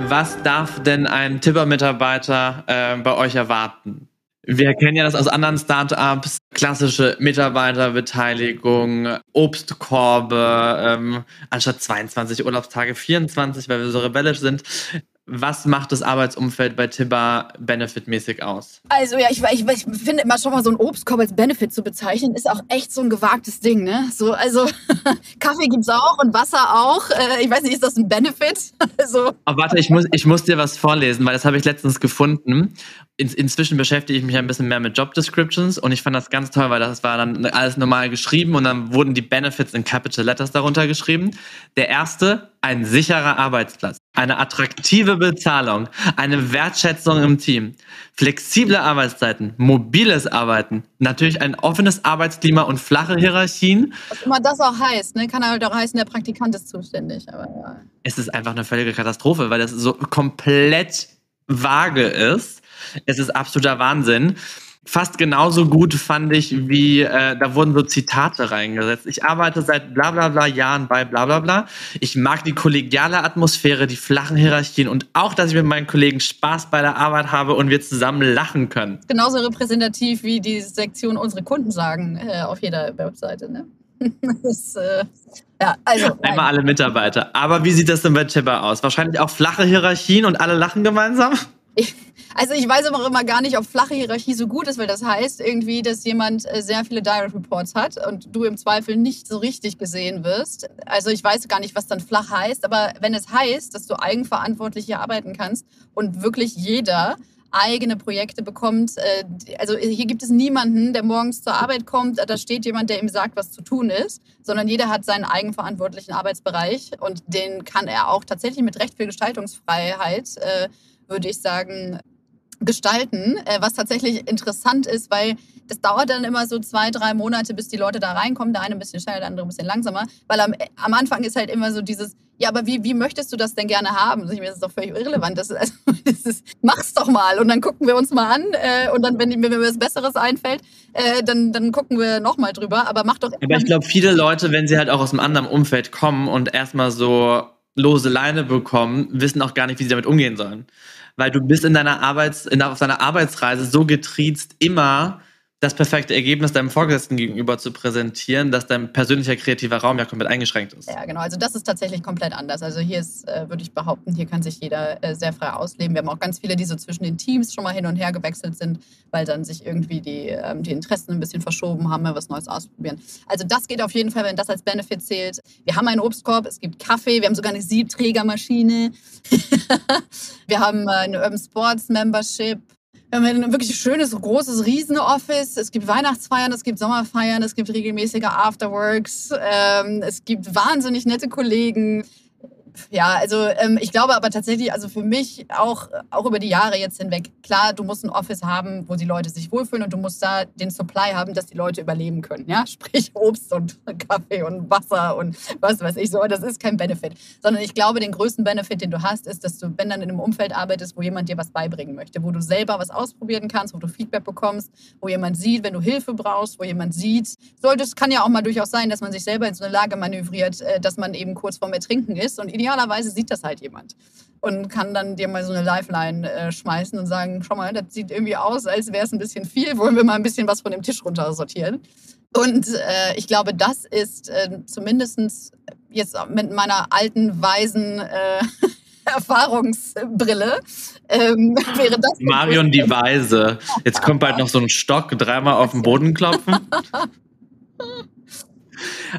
Was darf denn ein Tipper-Mitarbeiter äh, bei euch erwarten? Wir kennen ja das aus anderen Startups, klassische Mitarbeiterbeteiligung, Obstkorbe, ähm, anstatt 22 Urlaubstage 24, weil wir so rebellisch sind. Was macht das Arbeitsumfeld bei Tibba benefitmäßig aus? Also ja, ich, ich, ich finde immer schon mal so ein Obstkorb als Benefit zu bezeichnen, ist auch echt so ein gewagtes Ding, ne? So, also Kaffee gibt's auch und Wasser auch. Äh, ich weiß nicht, ist das ein Benefit? also. Aber warte, ich muss, ich muss dir was vorlesen, weil das habe ich letztens gefunden. In, inzwischen beschäftige ich mich ein bisschen mehr mit Job Descriptions und ich fand das ganz toll, weil das war dann alles normal geschrieben und dann wurden die Benefits in Capital Letters darunter geschrieben. Der erste, ein sicherer Arbeitsplatz, eine attraktive Bezahlung, eine Wertschätzung im Team, flexible Arbeitszeiten, mobiles Arbeiten, natürlich ein offenes Arbeitsklima und flache Hierarchien. Was immer das auch heißt, ne? kann halt auch heißen, der Praktikant ist zuständig. Aber ja. Es ist einfach eine völlige Katastrophe, weil das so komplett vage ist. Es ist absoluter Wahnsinn fast genauso gut fand ich, wie äh, da wurden so Zitate reingesetzt. Ich arbeite seit bla bla bla Jahren bei bla bla bla. Ich mag die kollegiale Atmosphäre, die flachen Hierarchien und auch, dass ich mit meinen Kollegen Spaß bei der Arbeit habe und wir zusammen lachen können. Genauso repräsentativ wie die Sektion unsere Kunden sagen äh, auf jeder Webseite. Ne? das, äh, ja, also, Einmal alle Mitarbeiter. Aber wie sieht das denn bei Tibber aus? Wahrscheinlich auch flache Hierarchien und alle lachen gemeinsam? Also ich weiß aber auch immer gar nicht, ob flache Hierarchie so gut ist, weil das heißt irgendwie, dass jemand äh, sehr viele Direct Reports hat und du im Zweifel nicht so richtig gesehen wirst. Also ich weiß gar nicht, was dann flach heißt, aber wenn es heißt, dass du eigenverantwortlich hier arbeiten kannst und wirklich jeder eigene Projekte bekommt. Äh, also hier gibt es niemanden, der morgens zur Arbeit kommt, da steht jemand, der ihm sagt, was zu tun ist, sondern jeder hat seinen eigenverantwortlichen Arbeitsbereich und den kann er auch tatsächlich mit recht viel Gestaltungsfreiheit äh, würde ich sagen, gestalten, äh, was tatsächlich interessant ist, weil das dauert dann immer so zwei, drei Monate, bis die Leute da reinkommen. Der eine ein bisschen schneller, der andere ein bisschen langsamer. Weil am, am Anfang ist halt immer so dieses, ja, aber wie, wie möchtest du das denn gerne haben? Also ich mir, das ist doch völlig irrelevant. Das also, das ist, mach's doch mal und dann gucken wir uns mal an äh, und dann, wenn, wenn mir was Besseres einfällt, äh, dann, dann gucken wir nochmal drüber. Aber mach doch. Aber ich glaube, viele Leute, wenn sie halt auch aus einem anderen Umfeld kommen und erstmal so lose Leine bekommen, wissen auch gar nicht, wie sie damit umgehen sollen weil du bist in deiner Arbeits, in, auf deiner Arbeitsreise so getriezt, immer das perfekte Ergebnis deinem Vorgesetzten gegenüber zu präsentieren, dass dein persönlicher kreativer Raum ja komplett eingeschränkt ist. Ja, genau. Also das ist tatsächlich komplett anders. Also hier ist, äh, würde ich behaupten, hier kann sich jeder äh, sehr frei ausleben. Wir haben auch ganz viele, die so zwischen den Teams schon mal hin und her gewechselt sind, weil dann sich irgendwie die, ähm, die Interessen ein bisschen verschoben haben, was Neues ausprobieren. Also das geht auf jeden Fall, wenn das als Benefit zählt. Wir haben einen Obstkorb, es gibt Kaffee, wir haben sogar eine Siebträgermaschine. wir haben äh, eine Urban Sports Membership. Wir haben ein wirklich schönes, großes Riesen-Office. Es gibt Weihnachtsfeiern, es gibt Sommerfeiern, es gibt regelmäßige Afterworks. Ähm, es gibt wahnsinnig nette Kollegen ja, also ähm, ich glaube aber tatsächlich, also für mich auch, auch über die Jahre jetzt hinweg, klar, du musst ein Office haben, wo die Leute sich wohlfühlen und du musst da den Supply haben, dass die Leute überleben können. Ja, sprich Obst und Kaffee und Wasser und was weiß ich so. Das ist kein Benefit. Sondern ich glaube, den größten Benefit, den du hast, ist, dass du, wenn dann in einem Umfeld arbeitest, wo jemand dir was beibringen möchte, wo du selber was ausprobieren kannst, wo du Feedback bekommst, wo jemand sieht, wenn du Hilfe brauchst, wo jemand sieht. Sollte, es kann ja auch mal durchaus sein, dass man sich selber in so eine Lage manövriert, äh, dass man eben kurz vorm Ertrinken ist und ideal idealerweise sieht das halt jemand und kann dann dir mal so eine Lifeline äh, schmeißen und sagen, schau mal, das sieht irgendwie aus, als wäre es ein bisschen viel, wollen wir mal ein bisschen was von dem Tisch runter sortieren. Und äh, ich glaube, das ist äh, zumindest jetzt mit meiner alten, weisen äh, Erfahrungsbrille. Ähm, wäre das Marion die Weise. Jetzt kommt bald noch so ein Stock, dreimal auf den Boden klopfen.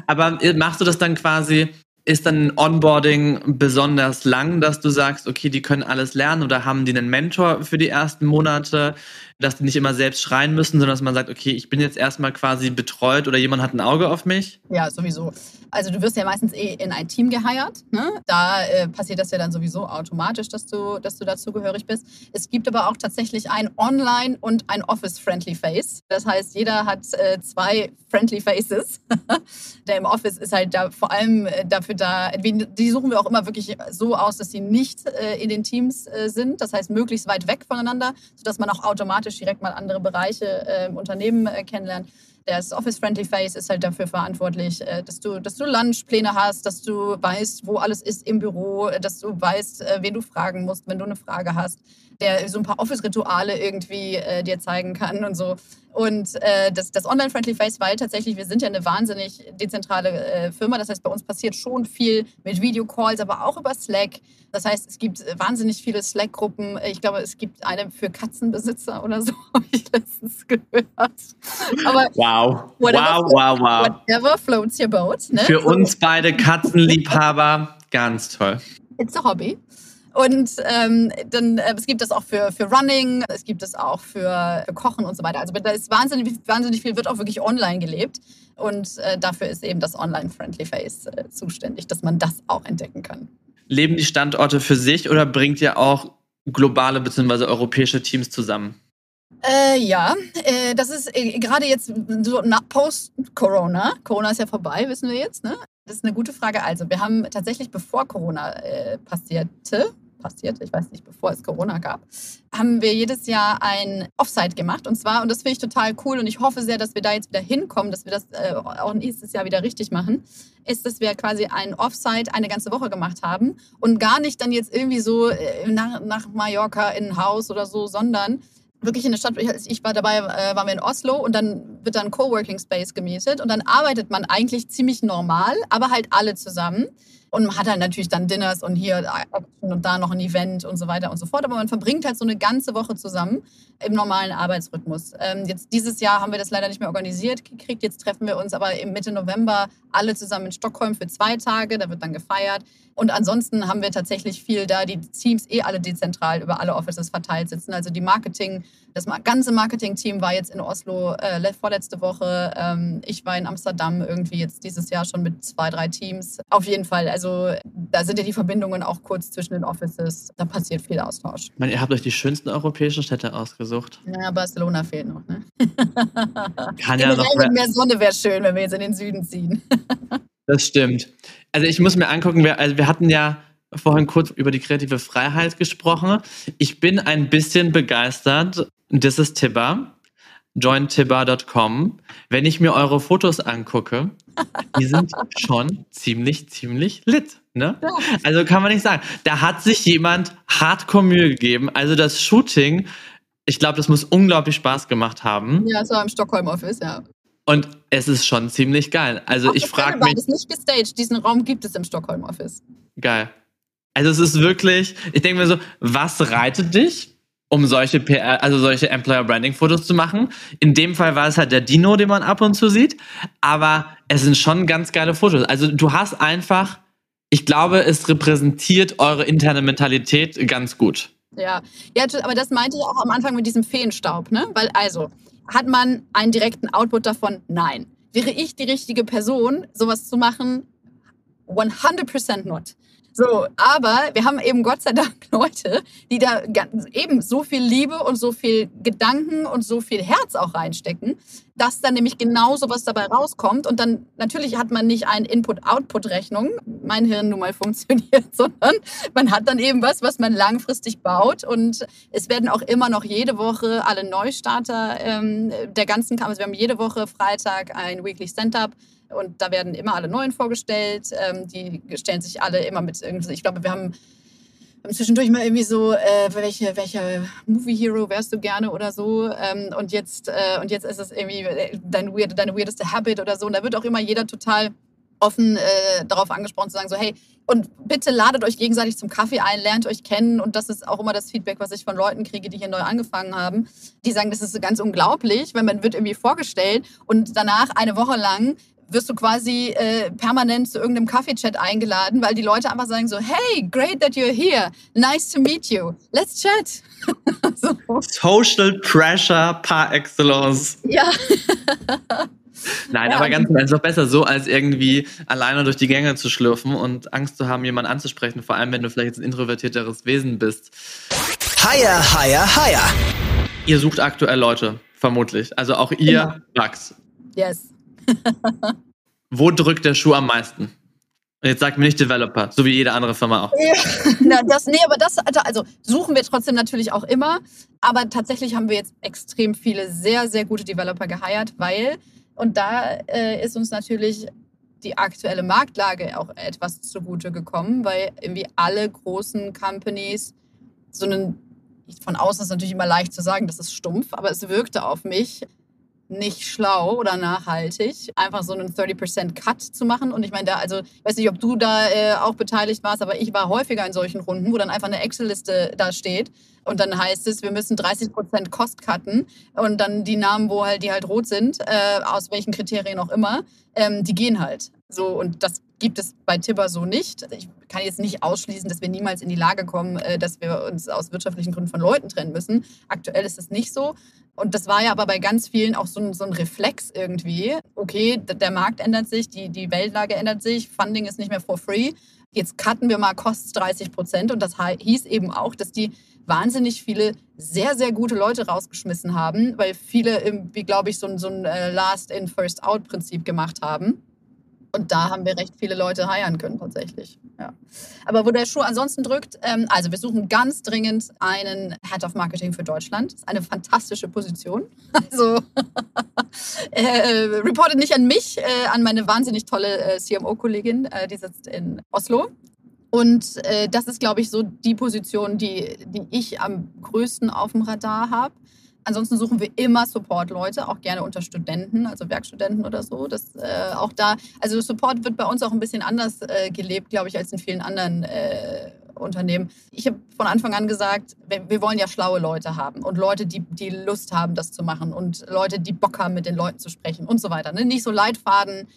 Aber äh, machst du das dann quasi ist dann ein Onboarding besonders lang, dass du sagst, okay, die können alles lernen oder haben die einen Mentor für die ersten Monate, dass die nicht immer selbst schreien müssen, sondern dass man sagt, okay, ich bin jetzt erstmal quasi betreut oder jemand hat ein Auge auf mich? Ja, sowieso. Also du wirst ja meistens eh in ein Team geheiert. Ne? Da äh, passiert das ja dann sowieso automatisch, dass du, dass du dazugehörig bist. Es gibt aber auch tatsächlich ein Online- und ein Office-Friendly Face. Das heißt, jeder hat äh, zwei Friendly Faces. Der im Office ist halt da vor allem äh, dafür da, die suchen wir auch immer wirklich so aus, dass sie nicht äh, in den Teams äh, sind. Das heißt, möglichst weit weg voneinander, sodass man auch automatisch direkt mal andere Bereiche äh, im Unternehmen kennenlernt. Das Office-Friendly Face ist halt dafür verantwortlich, äh, dass du, dass du Lunchpläne hast, dass du weißt, wo alles ist im Büro, dass du weißt, äh, wen du fragen musst, wenn du eine Frage hast, der so ein paar Office-Rituale irgendwie äh, dir zeigen kann und so. Und äh, das, das Online-Friendly Face, weil tatsächlich, wir sind ja eine wahnsinnig dezentrale äh, Firma. Das heißt, bei uns passiert schon viel mit Videocalls, aber auch über Slack. Das heißt, es gibt wahnsinnig viele Slack-Gruppen. Ich glaube, es gibt eine für Katzenbesitzer oder so, habe ich letztens gehört. Aber wow, wow, wow, wow. Whatever floats your boat. Ne? Für uns beide Katzenliebhaber, ganz toll. It's a hobby. Und ähm, dann, äh, es gibt das auch für, für Running, es gibt es auch für, für Kochen und so weiter. Also da ist wahnsinnig, wahnsinnig viel, wird auch wirklich online gelebt. Und äh, dafür ist eben das Online-Friendly Face äh, zuständig, dass man das auch entdecken kann. Leben die Standorte für sich oder bringt ihr auch globale bzw. europäische Teams zusammen? Äh, ja, äh, das ist äh, gerade jetzt so post-Corona. Corona ist ja vorbei, wissen wir jetzt. Ne? Das ist eine gute Frage. Also, wir haben tatsächlich, bevor Corona äh, passierte, passiert, ich weiß nicht, bevor es Corona gab, haben wir jedes Jahr ein Offsite gemacht. Und zwar, und das finde ich total cool und ich hoffe sehr, dass wir da jetzt wieder hinkommen, dass wir das äh, auch nächstes Jahr wieder richtig machen, ist, dass wir quasi ein Offsite eine ganze Woche gemacht haben und gar nicht dann jetzt irgendwie so äh, nach, nach Mallorca in ein Haus oder so, sondern wirklich in der Stadt, ich war dabei, äh, waren wir in Oslo und dann wird dann Coworking Space gemietet und dann arbeitet man eigentlich ziemlich normal, aber halt alle zusammen. Und man hat halt natürlich dann Dinners und hier und da noch ein Event und so weiter und so fort. Aber man verbringt halt so eine ganze Woche zusammen im normalen Arbeitsrhythmus. Ähm, jetzt dieses Jahr haben wir das leider nicht mehr organisiert gekriegt. Jetzt treffen wir uns aber im Mitte November alle zusammen in Stockholm für zwei Tage. Da wird dann gefeiert. Und ansonsten haben wir tatsächlich viel da, die Teams eh alle dezentral über alle Offices verteilt sitzen. Also die Marketing, das ganze Marketing-Team war jetzt in Oslo äh, vorletzte Woche. Ähm, ich war in Amsterdam irgendwie jetzt dieses Jahr schon mit zwei, drei Teams. Auf jeden Fall. Also da sind ja die Verbindungen auch kurz zwischen den Offices. Da passiert viel Austausch. Ich meine, ihr habt euch die schönsten europäischen Städte ausgesucht. Ja, Barcelona fehlt noch. Ne? Kann ja noch mehr, mehr Sonne wäre schön, wenn wir jetzt in den Süden ziehen. das stimmt. Also ich muss mir angucken, wir, also wir hatten ja vorhin kurz über die kreative Freiheit gesprochen. Ich bin ein bisschen begeistert. Das ist Tibba. jointibba.com. Wenn ich mir eure Fotos angucke, die sind schon ziemlich, ziemlich lit. Ne? Also kann man nicht sagen. Da hat sich jemand hardcore Mühe gegeben. Also das Shooting Ich glaube, das muss unglaublich Spaß gemacht haben. Ja, es war im Stockholm-Office, ja. Und es ist schon ziemlich geil. Also Auch ich frage mich. Das ist nicht gestaged. Diesen Raum gibt es im Stockholm-Office. Geil. Also es ist wirklich, ich denke mir so, was reitet dich, um solche PR, also solche Employer Branding Fotos zu machen? In dem Fall war es halt der Dino, den man ab und zu sieht, aber es sind schon ganz geile Fotos. Also du hast einfach, ich glaube, es repräsentiert eure interne Mentalität ganz gut. Ja, ja, aber das meinte ich auch am Anfang mit diesem Feenstaub, ne? Weil also hat man einen direkten Output davon? Nein. Wäre ich die richtige Person, sowas zu machen? 100% not. So, aber wir haben eben Gott sei Dank Leute, die da eben so viel Liebe und so viel Gedanken und so viel Herz auch reinstecken, dass dann nämlich genau so was dabei rauskommt. Und dann natürlich hat man nicht eine Input-Output-Rechnung, mein Hirn nun mal funktioniert, sondern man hat dann eben was, was man langfristig baut. Und es werden auch immer noch jede Woche alle Neustarter ähm, der ganzen Kampagne, also wir haben jede Woche Freitag ein Weekly Stand-Up und da werden immer alle Neuen vorgestellt. Ähm, die stellen sich alle immer mit irgendwie, ich glaube, wir haben zwischendurch mal irgendwie so, äh, welche, welcher Movie Hero wärst du gerne oder so. Ähm, und, jetzt, äh, und jetzt ist es irgendwie äh, dein weird, deine weirdeste Habit oder so. Und da wird auch immer jeder total offen äh, darauf angesprochen zu sagen, so hey, und bitte ladet euch gegenseitig zum Kaffee ein, lernt euch kennen. Und das ist auch immer das Feedback, was ich von Leuten kriege, die hier neu angefangen haben. Die sagen, das ist ganz unglaublich, weil man wird irgendwie vorgestellt und danach eine Woche lang wirst du quasi äh, permanent zu irgendeinem Kaffee-Chat eingeladen, weil die Leute einfach sagen so, hey, great that you're here, nice to meet you, let's chat. so. Social Pressure par excellence. Ja. Nein, ja, aber ganz ehrlich, ist doch besser so, als irgendwie alleine durch die Gänge zu schlürfen und Angst zu haben, jemanden anzusprechen, vor allem wenn du vielleicht jetzt ein introvertierteres Wesen bist. Higher, higher, higher. Ihr sucht aktuell Leute, vermutlich. Also auch ihr, genau. Max. Yes. Wo drückt der Schuh am meisten? Und jetzt sagt mir nicht Developer, so wie jede andere Firma auch. Ja, na, das, nee, aber das, also suchen wir trotzdem natürlich auch immer. Aber tatsächlich haben wir jetzt extrem viele sehr, sehr gute Developer geheiert, weil, und da äh, ist uns natürlich die aktuelle Marktlage auch etwas zugute gekommen, weil irgendwie alle großen Companies so einen, von außen ist natürlich immer leicht zu sagen, das ist stumpf, aber es wirkte auf mich, nicht schlau oder nachhaltig, einfach so einen 30% Cut zu machen. Und ich meine, da, also, ich weiß nicht, ob du da äh, auch beteiligt warst, aber ich war häufiger in solchen Runden, wo dann einfach eine Excel-Liste da steht. Und dann heißt es, wir müssen 30% Cost cutten. Und dann die Namen, wo halt die halt rot sind, äh, aus welchen Kriterien auch immer, ähm, die gehen halt. So, und das gibt es bei Tibber so nicht. Ich kann jetzt nicht ausschließen, dass wir niemals in die Lage kommen, äh, dass wir uns aus wirtschaftlichen Gründen von Leuten trennen müssen. Aktuell ist es nicht so. Und das war ja aber bei ganz vielen auch so ein, so ein Reflex irgendwie. Okay, der Markt ändert sich, die, die Weltlage ändert sich, Funding ist nicht mehr for free. Jetzt cutten wir mal Costs 30 Prozent. Und das hieß eben auch, dass die wahnsinnig viele sehr, sehr gute Leute rausgeschmissen haben, weil viele, wie glaube ich, so ein, so ein äh, Last-in, First-out-Prinzip gemacht haben. Und da haben wir recht viele Leute heiern können tatsächlich. Ja. Aber wo der Schuh ansonsten drückt, ähm, also wir suchen ganz dringend einen Head of Marketing für Deutschland. Das ist eine fantastische Position. Also äh, reportet nicht an mich, äh, an meine wahnsinnig tolle äh, CMO-Kollegin, äh, die sitzt in Oslo. Und äh, das ist, glaube ich, so die Position, die, die ich am größten auf dem Radar habe. Ansonsten suchen wir immer Support-Leute, auch gerne unter Studenten, also Werkstudenten oder so. Das äh, auch da, also Support wird bei uns auch ein bisschen anders äh, gelebt, glaube ich, als in vielen anderen äh, Unternehmen. Ich habe von Anfang an gesagt, wir, wir, wollen ja schlaue Leute haben und Leute, die, die Lust haben, das zu machen und Leute, die Bock haben, mit den Leuten zu sprechen und so weiter. Ne? Nicht so Leitfaden,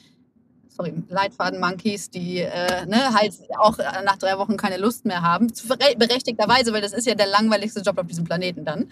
sorry, Leitfaden-Monkeys, die äh, ne, halt auch nach drei Wochen keine Lust mehr haben. Berechtigterweise, weil das ist ja der langweiligste Job auf diesem Planeten dann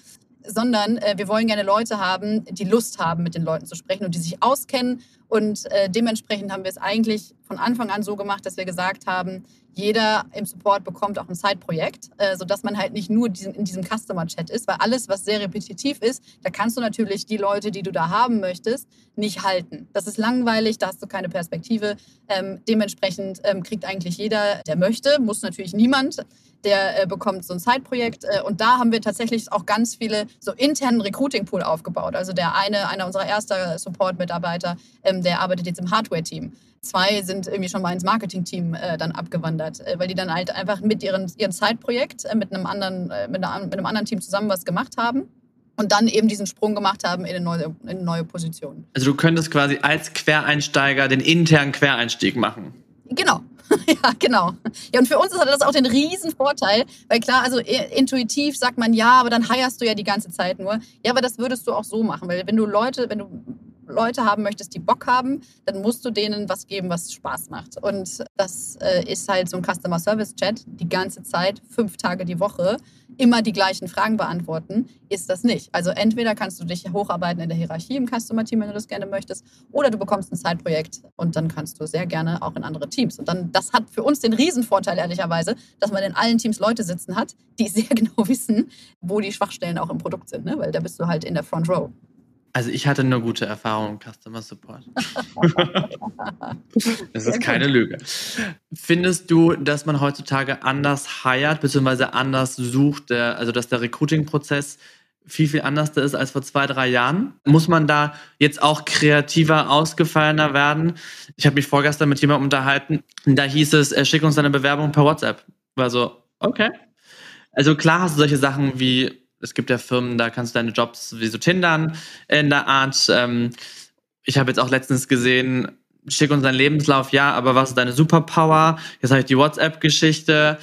sondern äh, wir wollen gerne Leute haben, die Lust haben, mit den Leuten zu sprechen und die sich auskennen. Und äh, dementsprechend haben wir es eigentlich von Anfang an so gemacht, dass wir gesagt haben, jeder im Support bekommt auch ein Zeitprojekt, äh, sodass man halt nicht nur in diesem Customer-Chat ist, weil alles, was sehr repetitiv ist, da kannst du natürlich die Leute, die du da haben möchtest, nicht halten. Das ist langweilig, da hast du keine Perspektive. Ähm, dementsprechend ähm, kriegt eigentlich jeder, der möchte, muss natürlich niemand der äh, bekommt so ein Zeitprojekt. Äh, und da haben wir tatsächlich auch ganz viele so internen Recruiting-Pool aufgebaut. Also der eine, einer unserer ersten Support-Mitarbeiter, ähm, der arbeitet jetzt im Hardware-Team. Zwei sind irgendwie schon mal ins Marketing-Team äh, dann abgewandert, äh, weil die dann halt einfach mit ihren, ihrem Zeitprojekt äh, mit, einem anderen, äh, mit, einer, mit einem anderen Team zusammen was gemacht haben und dann eben diesen Sprung gemacht haben in eine neue, in eine neue Position. Also du könntest quasi als Quereinsteiger den internen Quereinstieg machen. Genau. ja, genau. Ja, und für uns hat das auch den riesen Vorteil, weil klar, also intuitiv sagt man, ja, aber dann heierst du ja die ganze Zeit nur. Ja, aber das würdest du auch so machen, weil wenn du Leute, wenn du Leute haben möchtest, die Bock haben, dann musst du denen was geben, was Spaß macht. Und das äh, ist halt so ein Customer Service Chat die ganze Zeit, fünf Tage die Woche, immer die gleichen Fragen beantworten, ist das nicht. Also entweder kannst du dich hocharbeiten in der Hierarchie im Customer Team, wenn du das gerne möchtest, oder du bekommst ein Zeitprojekt und dann kannst du sehr gerne auch in andere Teams. Und dann, das hat für uns den Riesenvorteil, ehrlicherweise, dass man in allen Teams Leute sitzen hat, die sehr genau wissen, wo die Schwachstellen auch im Produkt sind, ne? weil da bist du halt in der Front Row. Also ich hatte nur gute Erfahrungen im Customer Support. das ist keine Lüge. Findest du, dass man heutzutage anders hired bzw. anders sucht, also dass der Recruiting-Prozess viel, viel anders ist als vor zwei, drei Jahren? Muss man da jetzt auch kreativer, ausgefallener werden? Ich habe mich vorgestern mit jemandem unterhalten, da hieß es, er schickt uns seine Bewerbung per WhatsApp. War so, okay. Also klar hast du solche Sachen wie es gibt ja Firmen, da kannst du deine Jobs wie so tindern in der Art. Ähm, ich habe jetzt auch letztens gesehen, schick uns deinen Lebenslauf, ja, aber was ist deine Superpower? Jetzt habe ich die WhatsApp-Geschichte.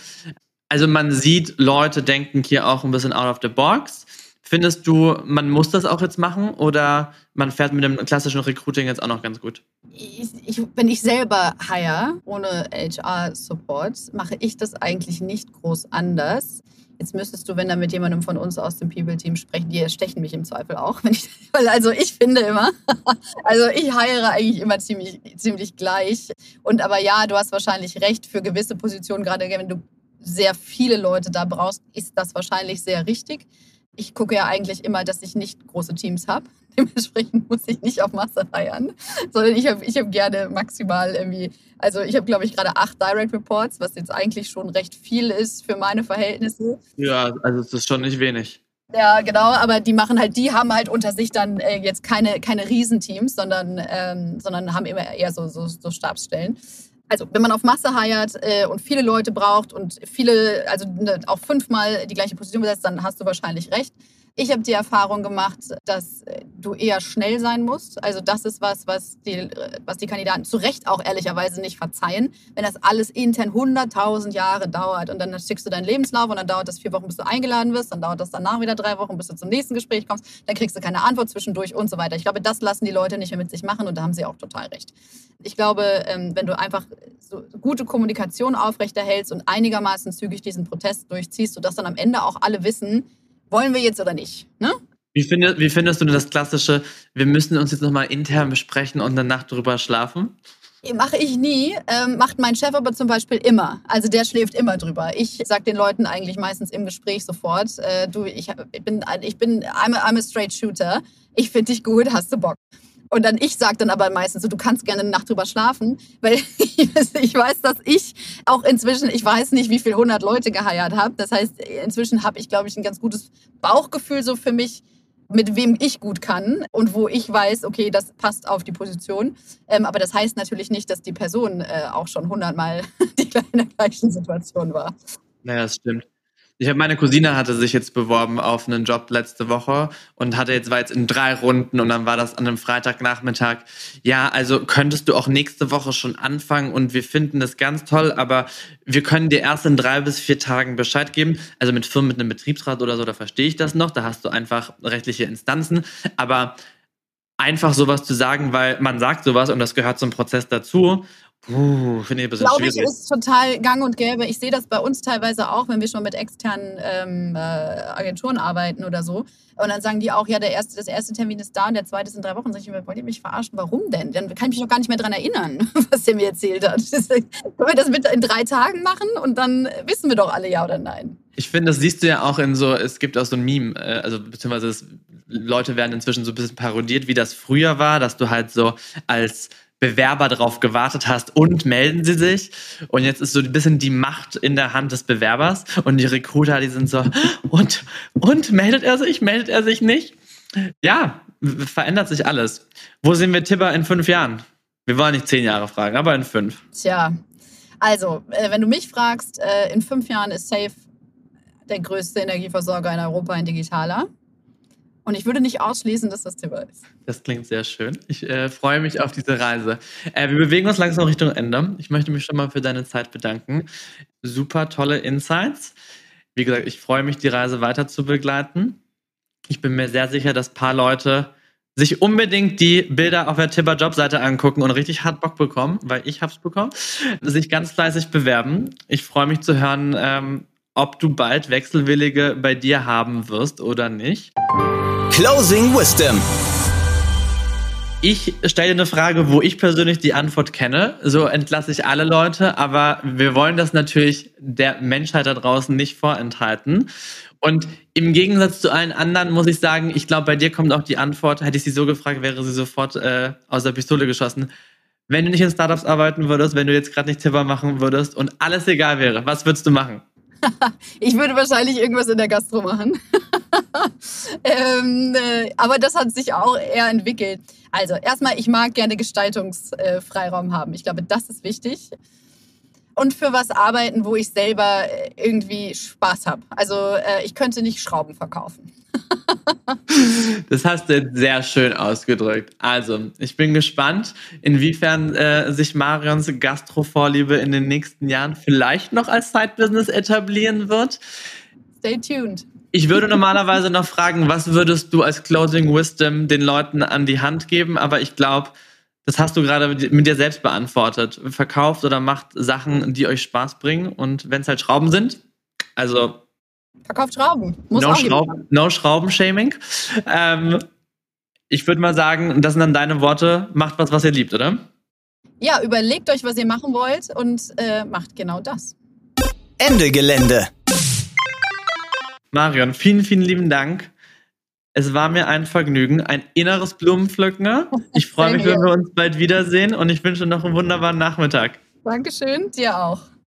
Also man sieht, Leute denken hier auch ein bisschen out of the box. Findest du, man muss das auch jetzt machen oder man fährt mit dem klassischen Recruiting jetzt auch noch ganz gut? Ich, ich, wenn ich selber hire, ohne HR-Support, mache ich das eigentlich nicht groß anders. Jetzt müsstest du, wenn da mit jemandem von uns aus dem People-Team sprechen, die stechen mich im Zweifel auch. Ich, also ich finde immer, also ich heiere eigentlich immer ziemlich, ziemlich gleich. Und aber ja, du hast wahrscheinlich recht, für gewisse Positionen, gerade wenn du sehr viele Leute da brauchst, ist das wahrscheinlich sehr richtig. Ich gucke ja eigentlich immer, dass ich nicht große Teams habe. Dementsprechend muss ich nicht auf Masse feiern, sondern ich habe ich hab gerne maximal irgendwie, also ich habe glaube ich gerade acht Direct Reports, was jetzt eigentlich schon recht viel ist für meine Verhältnisse. Ja, also es ist schon nicht wenig. Ja, genau, aber die machen halt, die haben halt unter sich dann äh, jetzt keine, keine Riesenteams, sondern, ähm, sondern haben immer eher so, so, so Stabsstellen. Also, wenn man auf Masse heiert äh, und viele Leute braucht und viele, also ne, auch fünfmal die gleiche Position besetzt, dann hast du wahrscheinlich recht. Ich habe die Erfahrung gemacht, dass äh, du eher schnell sein musst. Also das ist was, was die, was die Kandidaten zu Recht auch ehrlicherweise nicht verzeihen. Wenn das alles intern 100.000 Jahre dauert und dann schickst du deinen Lebenslauf und dann dauert das vier Wochen, bis du eingeladen wirst, dann dauert das danach wieder drei Wochen, bis du zum nächsten Gespräch kommst, dann kriegst du keine Antwort zwischendurch und so weiter. Ich glaube, das lassen die Leute nicht mehr mit sich machen und da haben sie auch total recht. Ich glaube, ähm, wenn du einfach so gute Kommunikation aufrechterhältst und einigermaßen zügig diesen Protest durchziehst, sodass dann am Ende auch alle wissen, wollen wir jetzt oder nicht. Ne? Wie, find, wie findest du denn das klassische, wir müssen uns jetzt nochmal intern besprechen und eine Nacht drüber schlafen? Mache ich nie, ähm, macht mein Chef aber zum Beispiel immer. Also der schläft immer drüber. Ich sage den Leuten eigentlich meistens im Gespräch sofort, äh, du, ich, ich bin, ich bin, I'm a, I'm a straight shooter. Ich finde dich gut, hast du Bock? Und dann ich sage dann aber meistens so, du kannst gerne eine Nacht drüber schlafen, weil ich weiß, dass ich auch inzwischen, ich weiß nicht, wie viel 100 Leute geheiert habe. Das heißt, inzwischen habe ich, glaube ich, ein ganz gutes Bauchgefühl so für mich, mit wem ich gut kann und wo ich weiß, okay, das passt auf die Position. Ähm, aber das heißt natürlich nicht, dass die Person äh, auch schon hundertmal in der gleichen Situation war. Naja, das stimmt. Ich habe meine Cousine hatte sich jetzt beworben auf einen Job letzte Woche und hatte jetzt war jetzt in drei Runden und dann war das an einem Freitagnachmittag. Ja, also könntest du auch nächste Woche schon anfangen und wir finden das ganz toll, aber wir können dir erst in drei bis vier Tagen Bescheid geben. Also mit Firmen mit einem Betriebsrat oder so, da verstehe ich das noch. Da hast du einfach rechtliche Instanzen, aber einfach sowas zu sagen, weil man sagt sowas und das gehört zum Prozess dazu Uh, finde ich ein bisschen Glaube schwierig. ich, ist total gang und gäbe. Ich sehe das bei uns teilweise auch, wenn wir schon mit externen ähm, äh, Agenturen arbeiten oder so. Und dann sagen die auch, ja, der erste, das erste Termin ist da und der zweite ist in drei Wochen. Sag ich, wollt ihr mich verarschen? Warum denn? Dann kann ich mich doch gar nicht mehr daran erinnern, was der mir erzählt hat. Können wir das mit in drei Tagen machen und dann wissen wir doch alle ja oder nein. Ich finde, das siehst du ja auch in so, es gibt auch so ein Meme, äh, also beziehungsweise es, Leute werden inzwischen so ein bisschen parodiert, wie das früher war, dass du halt so als Bewerber darauf gewartet hast und melden sie sich. Und jetzt ist so ein bisschen die Macht in der Hand des Bewerbers und die Recruiter, die sind so, und, und meldet er sich, meldet er sich nicht? Ja, verändert sich alles. Wo sehen wir Tibber in fünf Jahren? Wir wollen nicht zehn Jahre fragen, aber in fünf. Tja, also, äh, wenn du mich fragst, äh, in fünf Jahren ist Safe der größte Energieversorger in Europa ein digitaler. Und ich würde nicht ausschließen, dass das Tibber ist. Das klingt sehr schön. Ich äh, freue mich auf diese Reise. Äh, wir bewegen uns langsam Richtung Ende. Ich möchte mich schon mal für deine Zeit bedanken. Super tolle Insights. Wie gesagt, ich freue mich, die Reise weiter zu begleiten. Ich bin mir sehr sicher, dass ein paar Leute sich unbedingt die Bilder auf der Tipper Jobseite angucken und richtig hart Bock bekommen, weil ich hab's bekommen, sich ganz fleißig bewerben. Ich freue mich zu hören, ähm, ob du bald Wechselwillige bei dir haben wirst oder nicht. Closing Wisdom. Ich stelle eine Frage, wo ich persönlich die Antwort kenne. So entlasse ich alle Leute, aber wir wollen das natürlich der Menschheit da draußen nicht vorenthalten. Und im Gegensatz zu allen anderen muss ich sagen, ich glaube, bei dir kommt auch die Antwort, hätte ich sie so gefragt, wäre sie sofort äh, aus der Pistole geschossen. Wenn du nicht in Startups arbeiten würdest, wenn du jetzt gerade nicht Tipper machen würdest und alles egal wäre, was würdest du machen? ich würde wahrscheinlich irgendwas in der Gastro machen. ähm, äh, aber das hat sich auch eher entwickelt. Also erstmal, ich mag gerne Gestaltungsfreiraum haben. Ich glaube, das ist wichtig und für was arbeiten, wo ich selber äh, irgendwie Spaß habe. Also äh, ich könnte nicht Schrauben verkaufen. das hast du sehr schön ausgedrückt. Also, ich bin gespannt, inwiefern äh, sich Marions Gastrovorliebe in den nächsten Jahren vielleicht noch als Side-Business etablieren wird. Stay tuned. Ich würde normalerweise noch fragen, was würdest du als Closing Wisdom den Leuten an die Hand geben? Aber ich glaube, das hast du gerade mit dir selbst beantwortet. Verkauft oder macht Sachen, die euch Spaß bringen. Und wenn es halt Schrauben sind, also. Verkauft Schrauben. Muss no, Schrauben no Schrauben-Shaming. Ähm, ich würde mal sagen, das sind dann deine Worte. Macht was, was ihr liebt, oder? Ja, überlegt euch, was ihr machen wollt und äh, macht genau das. Ende Gelände. Marion, vielen, vielen lieben Dank es war mir ein Vergnügen, ein inneres Blumenpflücken. Ich freue mich, wenn wir uns bald wiedersehen und ich wünsche noch einen wunderbaren Nachmittag. Dankeschön, dir auch.